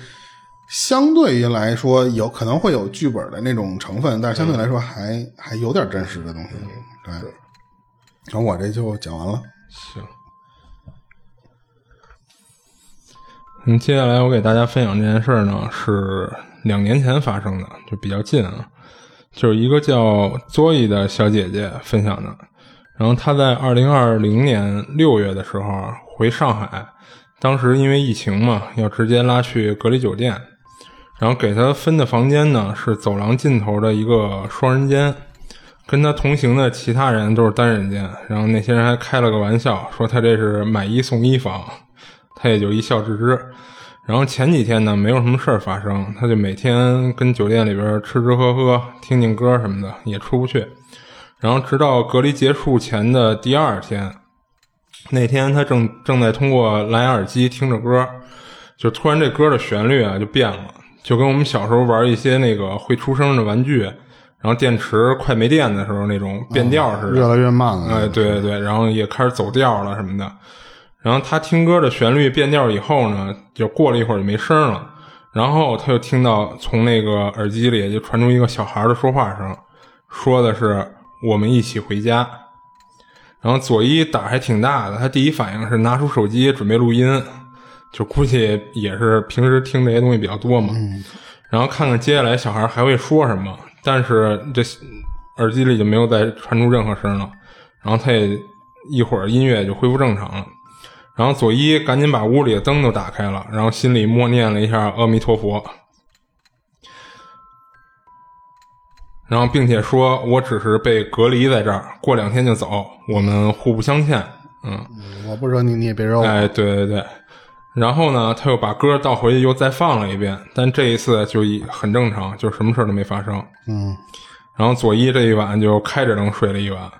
相对于来说有可能会有剧本的那种成分，但是相对来说还、还有点真实的东西。对，然后我这就讲完了。行。嗯，接下来我给大家分享这件事儿呢，是两年前发生的，就比较近啊，就是一个叫 Zoe 的小姐姐分享的。然后她在二零二零年六月的时候回上海，当时因为疫情嘛，要直接拉去隔离酒店，然后给她分的房间呢是走廊尽头的一个双人间。跟他同行的其他人都是单人间，然后那些人还开了个玩笑，说他这是买一送一房，他也就一笑置之。然后前几天呢，没有什么事儿发生，他就每天跟酒店里边吃吃喝喝，听听歌什么的，也出不去。然后直到隔离结束前的第二天，那天他正正在通过蓝牙耳机听着歌，就突然这歌的旋律啊就变了，就跟我们小时候玩一些那个会出声的玩具。然后电池快没电的时候，那种变调似的，越来越慢了。哎，对对对，然后也开始走调了什么的。然后他听歌的旋律变调以后呢，就过了一会儿就没声了。然后他就听到从那个耳机里就传出一个小孩的说话声，说的是“我们一起回家”。然后佐伊胆还挺大的，他第一反应是拿出手机准备录音，就估计也是平时听这些东西比较多嘛。然后看看接下来小孩还会说什么。但是这耳机里就没有再传出任何声了，然后他也一会儿音乐就恢复正常了，然后佐伊赶紧把屋里的灯都打开了，然后心里默念了一下阿弥陀佛，然后并且说我只是被隔离在这儿，过两天就走，我们互不相欠。嗯，我不惹你，你也别惹我。哎，对对对。然后呢，他又把歌倒回去又再放了一遍，但这一次就一很正常，就什么事都没发生。嗯，然后佐伊这一晚就开着灯睡了一晚，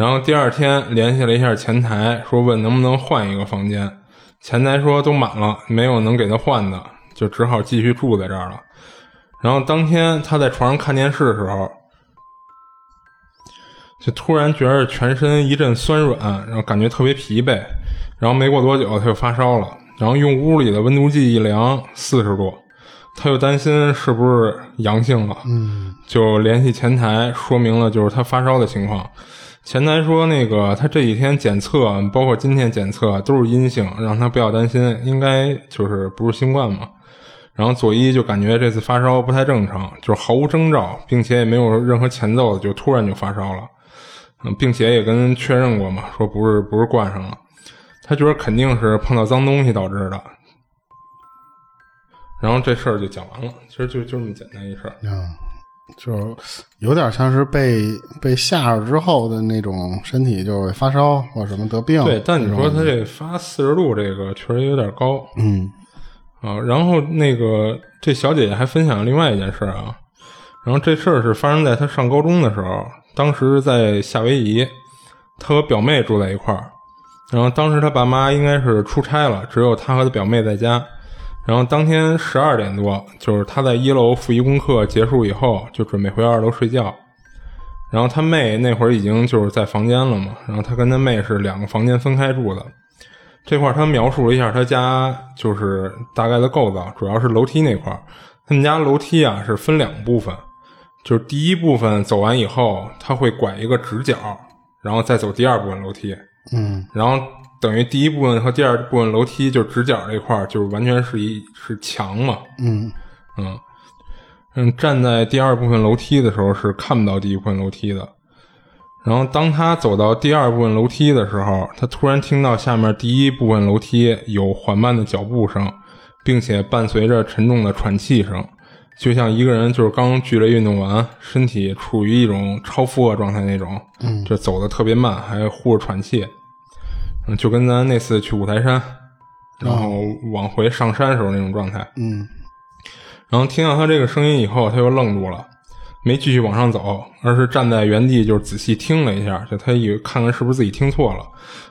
然后第二天联系了一下前台，说问能不能换一个房间，前台说都满了，没有能给他换的，就只好继续住在这儿了。然后当天他在床上看电视的时候，就突然觉得全身一阵酸软，然后感觉特别疲惫，然后没过多久他就发烧了。然后用屋里的温度计一量，四十度，他又担心是不是阳性了，嗯，就联系前台说明了就是他发烧的情况。前台说那个他这几天检测，包括今天检测都是阴性，让他不要担心，应该就是不是新冠嘛。然后佐伊就感觉这次发烧不太正常，就是毫无征兆，并且也没有任何前奏，就突然就发烧了，嗯，并且也跟确认过嘛，说不是不是冠上了。他觉得肯定是碰到脏东西导致的，然后这事儿就讲完了。其实就就这么简单一事儿，嗯，就是有点像是被被吓着之后的那种身体，就是发烧或什么得病。对，但你说他这发四十度，这个确实有点高。嗯，啊，然后那个这小姐姐还分享另外一件事啊，然后这事儿是发生在她上高中的时候，当时在夏威夷，她和表妹住在一块儿。然后当时她爸妈应该是出差了，只有她和她表妹在家。然后当天十二点多，就是他在一楼复习功课结束以后，就准备回二楼睡觉。然后他妹那会儿已经就是在房间了嘛。然后他跟他妹是两个房间分开住的。这块他描述了一下他家就是大概的构造，主要是楼梯那块儿他们家楼梯啊是分两部分，就是第一部分走完以后，他会拐一个直角，然后再走第二部分楼梯。嗯，然后等于第一部分和第二部分楼梯就直角这块儿，就是完全是一是墙嘛。嗯嗯嗯，站在第二部分楼梯的时候是看不到第一部分楼梯的。然后当他走到第二部分楼梯的时候，他突然听到下面第一部分楼梯有缓慢的脚步声，并且伴随着沉重的喘气声，就像一个人就是刚剧烈运动完，身体处于一种超负荷状态那种，嗯，就走的特别慢，还呼着喘气。嗯，就跟咱那次去五台山，然后往回上山时候那种状态。嗯，然后听到他这个声音以后，他又愣住了，没继续往上走，而是站在原地，就是仔细听了一下，就他以为看看是不是自己听错了，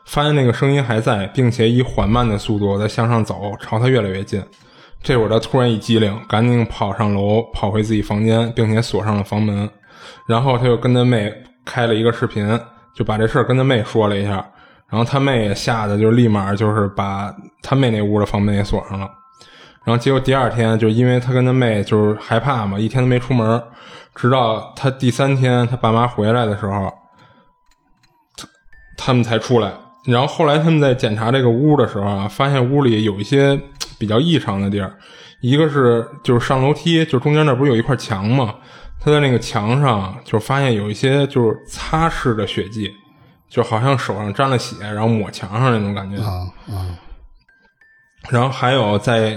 发现那个声音还在，并且以缓慢的速度在向上走，朝他越来越近。这会儿他突然一机灵，赶紧跑上楼，跑回自己房间，并且锁上了房门。然后他又跟他妹开了一个视频，就把这事儿跟他妹说了一下。然后他妹也吓得就立马就是把他妹那屋的房门也锁上了，然后结果第二天就因为他跟他妹就是害怕嘛，一天都没出门，直到他第三天他爸妈回来的时候，他他们才出来。然后后来他们在检查这个屋的时候啊，发现屋里有一些比较异常的地儿，一个是就是上楼梯，就中间那不是有一块墙吗？他在那个墙上就发现有一些就是擦拭的血迹，就好像手上沾了血，然后抹墙上那种感觉。啊啊然后还有在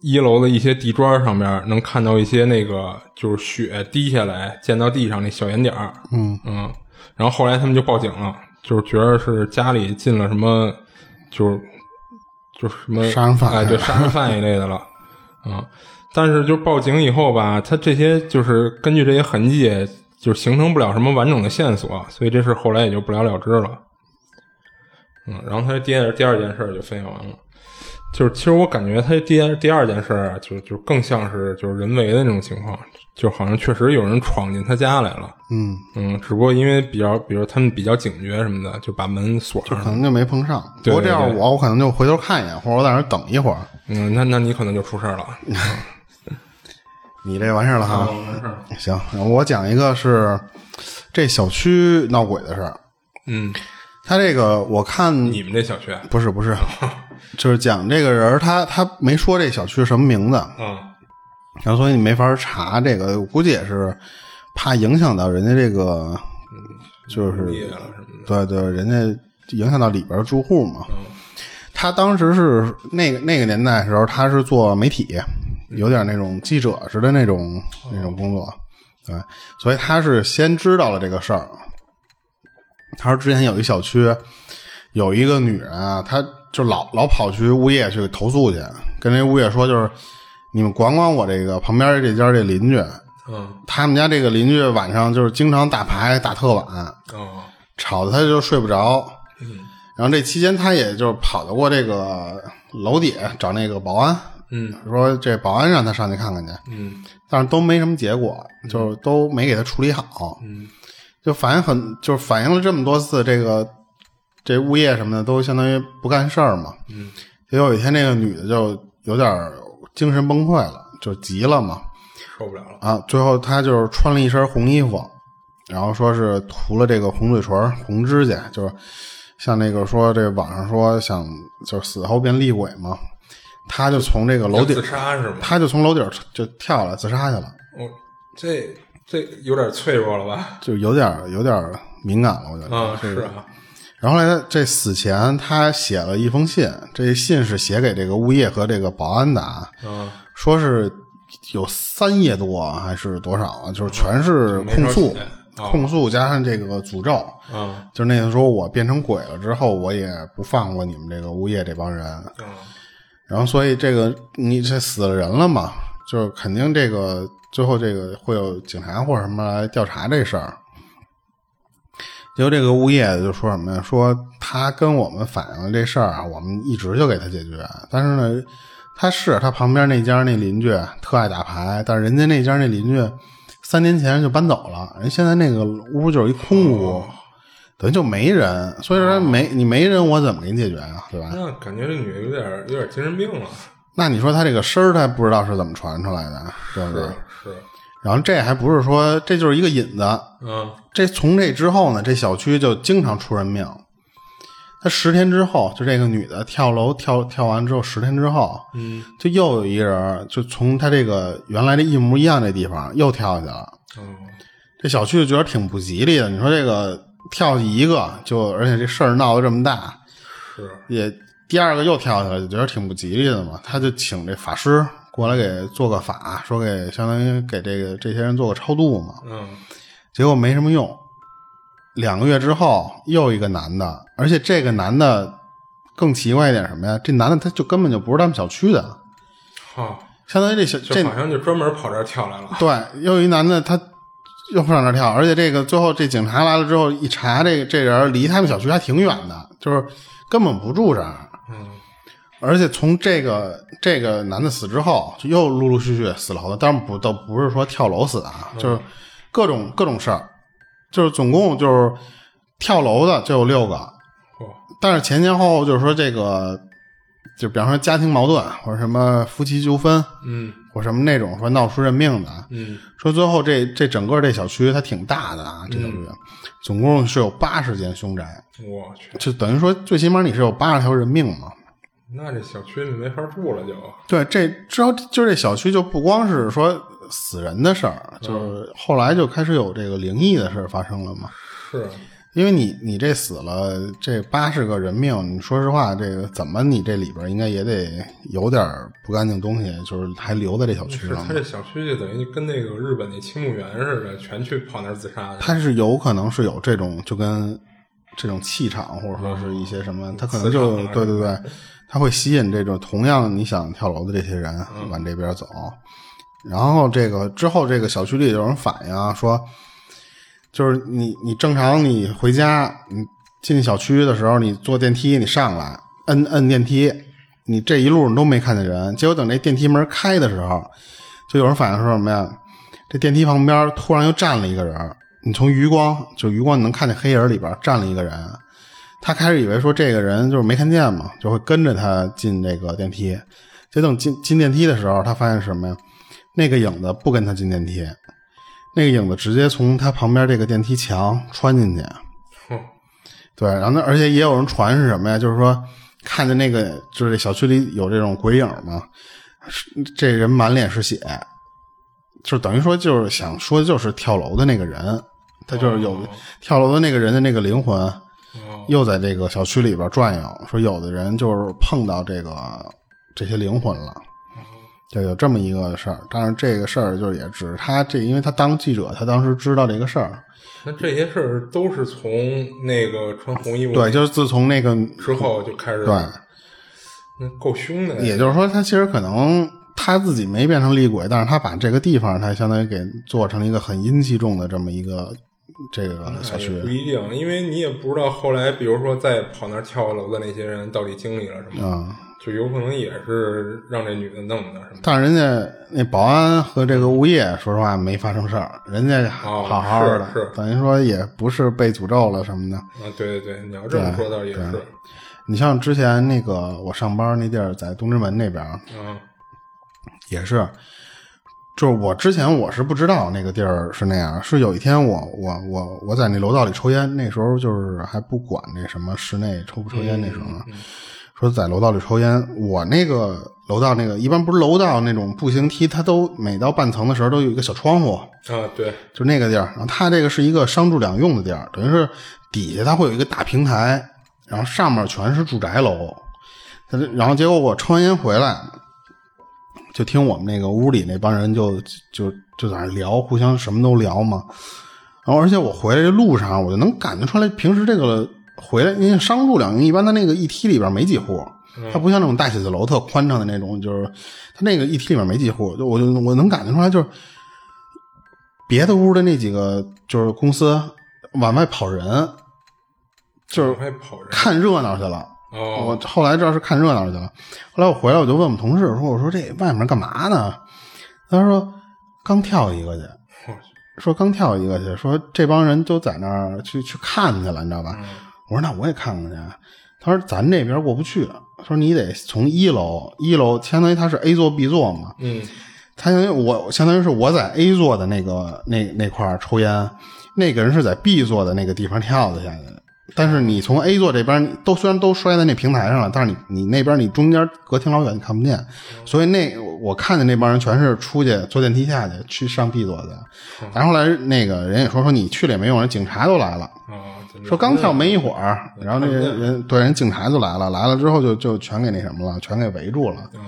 一一楼的一些地砖上面能看到一些那个就是血滴下来溅到地上那小圆点儿。嗯嗯，然后后来他们就报警了，就是觉得是家里进了什么，就是就是什么杀人犯哎，对，杀人犯一类的了。[LAUGHS] 嗯，但是就报警以后吧，他这些就是根据这些痕迹，就是形成不了什么完整的线索，所以这事后来也就不了了之了。嗯，然后他第二第二件事就分享完了。就是，其实我感觉他第二第二件事啊，就就更像是就是人为的那种情况，就好像确实有人闯进他家来了。嗯，嗯，只不过因为比较，比如他们比较警觉什么的，就把门锁上了。可能就没碰上。对不过这样对我我可能就回头看一眼，或者我在那儿等一会儿。嗯，那那你可能就出事儿了。[LAUGHS] 你这完事儿了哈？行，我讲一个是这小区闹鬼的事儿。嗯，他这个我看你们这小区，不是不 [LAUGHS] 是，就是讲这个人他他没说这小区什么名字，嗯然后所以你没法查这个，我估计也是怕影响到人家这个，就是。对对，人家影响到里边住户嘛。嗯他当时是那个那个年代的时候，他是做媒体，有点那种记者似的那种那种工作，对，所以他是先知道了这个事儿。他说之前有一小区有一个女人啊，她就老老跑去物业去投诉去，跟那物业说就是你们管管我这个旁边这家这邻居，嗯。他们家这个邻居晚上就是经常打牌打特晚，哦。吵得他就睡不着。嗯。然后这期间，他也就跑到过这个楼底下找那个保安，嗯说这保安让他上去看看去，嗯但是都没什么结果，就是都没给他处理好，嗯就反映很就是反映了这么多次，这个这物业什么的都相当于不干事儿嘛。嗯结果有一天，那个女的就有点精神崩溃了，就急了嘛，受不了了。啊，最后她就是穿了一身红衣服，然后说是涂了这个红嘴唇、红指甲，就是像那个说这网上说想就是死后变厉鬼嘛，她就从这个楼顶自，杀是吗？他就从楼顶就跳了，自杀去了，哦，这这有点脆弱了吧？就有点有点敏感了，我觉得。是啊，然后后来这死前他写了一封信，这信是写给这个物业和这个保安的啊，嗯说是有三页多还是多少啊？就是全是控诉控诉加上这个诅咒，嗯就是那个说我变成鬼了之后，我也不放过你们这个物业这帮人。嗯然后所以这个你这死了人了嘛，就是肯定这个最后这个会有警察或者什么来调查这事儿。结果这个物业就说什么呀？说他跟我们反映了这事儿啊，我们一直就给他解决。但是呢，他是他旁边那家那邻居特爱打牌，但是人家那家那邻居三年前就搬走了，人现在那个屋就是一空屋，等于就没人。所以说没你没人，我怎么给你解决呀、对吧？那感觉这女的有点有点精神病了。那你说她这个声儿，她不知道是怎么传出来的，对不对？是，然后这还不是说这就是一个引子，嗯这从这之后呢，这小区就经常出人命。他十天之后，就这个女的跳楼跳跳完之后，十天之后，嗯就又有一个人就从他这个原来的一模一样的地方又跳下去了。哦这小区就觉得挺不吉利的。你说这个跳一个，就而且这事儿闹得这么大，是也第二个又跳下来，就觉得挺不吉利的嘛。他就请这法师过来给做个法，说给相当于给这个这些人做个超度嘛。嗯结果没什么用。两个月之后，又一个男的，而且这个男的更奇怪一点什么呀？这男的他就根本就不是他们小区的，哦，相当于这小这就好像就专门跑这儿跳来了。对，又一男的他又上那儿跳，而且这个最后这警察来了之后一查，这个这人离他们小区还挺远的，就是根本不住这儿。嗯而且从这个这个男的死之后，就又陆陆续续死了好多，当然不都不是说跳楼死啊，就是各种各种事儿，就是总共就是跳楼的就有六个，但是前前后后就是说这个，就比方说家庭矛盾或者什么夫妻纠纷嗯或什么那种说闹出人命的，嗯说最后这这整个这小区它挺大的啊，这小区、总共是有八十间凶宅，我去，就等于说最起码你是有八十条人命嘛。那这小区里没法住了就。对，这之后就这小区就不光是说死人的事儿，就是后来就开始有这个灵异的事儿发生了嘛。是，因为你你这死了这八十个人命，你说实话，这个怎么你这里边应该也得有点不干净东西，就是还留在这小区他。这小区就等于跟那个日本那青木园似的，全去跑那儿自杀的。它是有可能是有这种就跟这种气场，或者说是一些什么，它可能就对对对，他会吸引这种同样你想跳楼的这些人往这边走。然后这个之后，这个小区里有人反映啊，说就是你你正常你回家，你进小区的时候，你坐电梯，你上来摁摁电梯，你这一路你都没看见人，结果等这电梯门开的时候，就有人反映说什么呀？这电梯旁边突然又站了一个人，你从余光就余光你能看见黑影里边站了一个人，他开始以为说这个人就是没看见嘛，就会跟着他进这个电梯。结果等进进电梯的时候，他发现什么呀？那个影子不跟他进电梯，那个影子直接从他旁边这个电梯墙穿进去。哼对，然后呢，而且也有人传是什么呀？就是说看见那个就是这小区里有这种鬼影嘛，这人满脸是血，就等于说就是想说的就是跳楼的那个人，他就是有、哦跳楼的那个人的那个灵魂哦，又在这个小区里边转悠。说有的人就是碰到这个这些灵魂了。就有这么一个事儿，但是这个事儿就是也只是他这，因为他当记者，他当时知道这个事儿，那这些事儿都是从那个穿红衣服对，就是自从那个之后就开始，对，那够凶的。也就是说，他其实可能他自己没变成厉鬼，但是他把这个地方，他相当于给做成了一个很阴气重的这么一个这个小区不一定，因为你也不知道后来，比如说再跑那儿跳楼的那些人到底经历了什么，啊、就有可能也是让这女的弄的。但是人家那保安和这个物业，说实话没发生事儿，人家哦好好的，是是等于说也不是被诅咒了什么的。啊，对对对，你要这么说倒也是，你像之前那个我上班那地儿，在东直门那边，啊，也是，就是我之前我是不知道那个地儿是那样，是有一天我我我我在那楼道里抽烟，那时候就是还不管那什么室内抽不抽烟那时候呢，说在楼道里抽烟，我那个楼道那个一般不是楼道那种步行梯，它都每到半层的时候都有一个小窗户，啊，对，就那个地儿，然后它这个是一个商住两用的地儿，等于是底下它会有一个大平台，然后上面全是住宅楼。然后结果我抽完烟回来，就听我们那个屋里那帮人就就就在那聊，互相什么都聊嘛。然后而且我回来这路上，我就能感觉出来，平时这个回来，因为商住两用，一般它那个一梯里边没几户，它不像那种大写字楼特宽敞的那种，就是它那个一梯里面没几户，就我就我能感觉出来，就是别的屋的那几个就是公司往外跑人，就是看热闹去了。哦，我后来知道是看热闹去了。后来我回来，我就问我们同事说：“我说这外面干嘛呢？”他说：“刚跳一个去。”说刚跳一个去，说这帮人都在那儿去去看去了，你知道吧？我说那我也看看去。他说咱这边过不去，说你得从一楼，一楼相当于他是 A 座 B 座嘛，嗯，他相当于我，相当于是我在 A 座的那个那那块抽烟，那个人是在 B 座的那个地方跳的下去的。但是你从 A 座这边，都虽然都摔在那平台上了，但是你你那边你中间隔挺老远，你看不见。所以那我看见那帮人全是出去坐电梯下去去上 B 座的。然后后来那个人也说说你去了也没用，人警察都来了。啊，说刚跳没一会儿，然后那人人对人警察就来了，来了之后就就全给那什么了，全给围住了。嗯，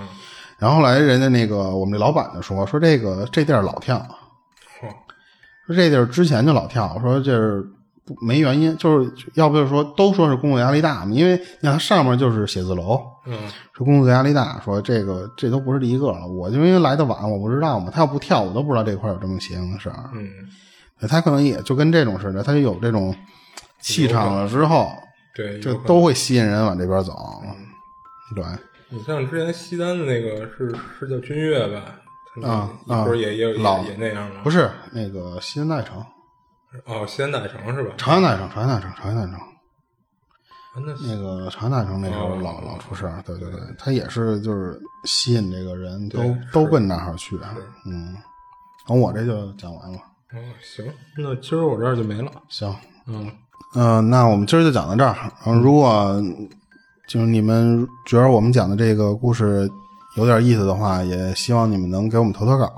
然后后来人家那个我们这老板就说说这个这地儿老跳，说这地儿之前就老跳，说这是不没原因，就是要不就是说都说是工作压力大嘛，因为你看它上面就是写字楼，嗯，说工作压力大，说这个这都不是第一个了，我就因为来的晚，我不知道嘛，他要不跳，我都不知道这块有这么邪性的事儿。嗯，他可能也就跟这种似的，他就有这种气场了之后，对，就都会吸引人往这边走。对，你像之前西单的那个是是叫君悦吧？啊啊。那一会儿也也老。也也那样吗？不是那个西安大城，哦，西安大城是吧？长安大城，长安大城，长安大城。啊那那个长安大城那时候哦。老、老出事儿，对对对，他也是就是吸引这个人都都奔那儿去，嗯，然后我这就讲完了，哦，行，那今儿我这儿就没了。行，嗯，嗯、那我们今儿就讲到这儿，然后如果就是你们觉得我们讲的这个故事有点意思的话，也希望你们能给我们投投稿，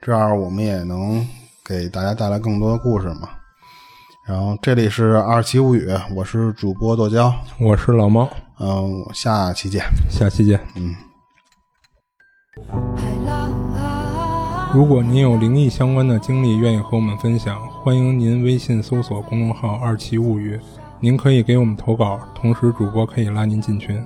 这样我们也能给大家带来更多的故事嘛。然后这里是二七物语，我是主播剁椒，我是老猫，嗯，下期见。下期见。嗯。如果您有灵异相关的经历，愿意和我们分享，欢迎您微信搜索公众号“二七物语”，您可以给我们投稿，同时主播可以拉您进群。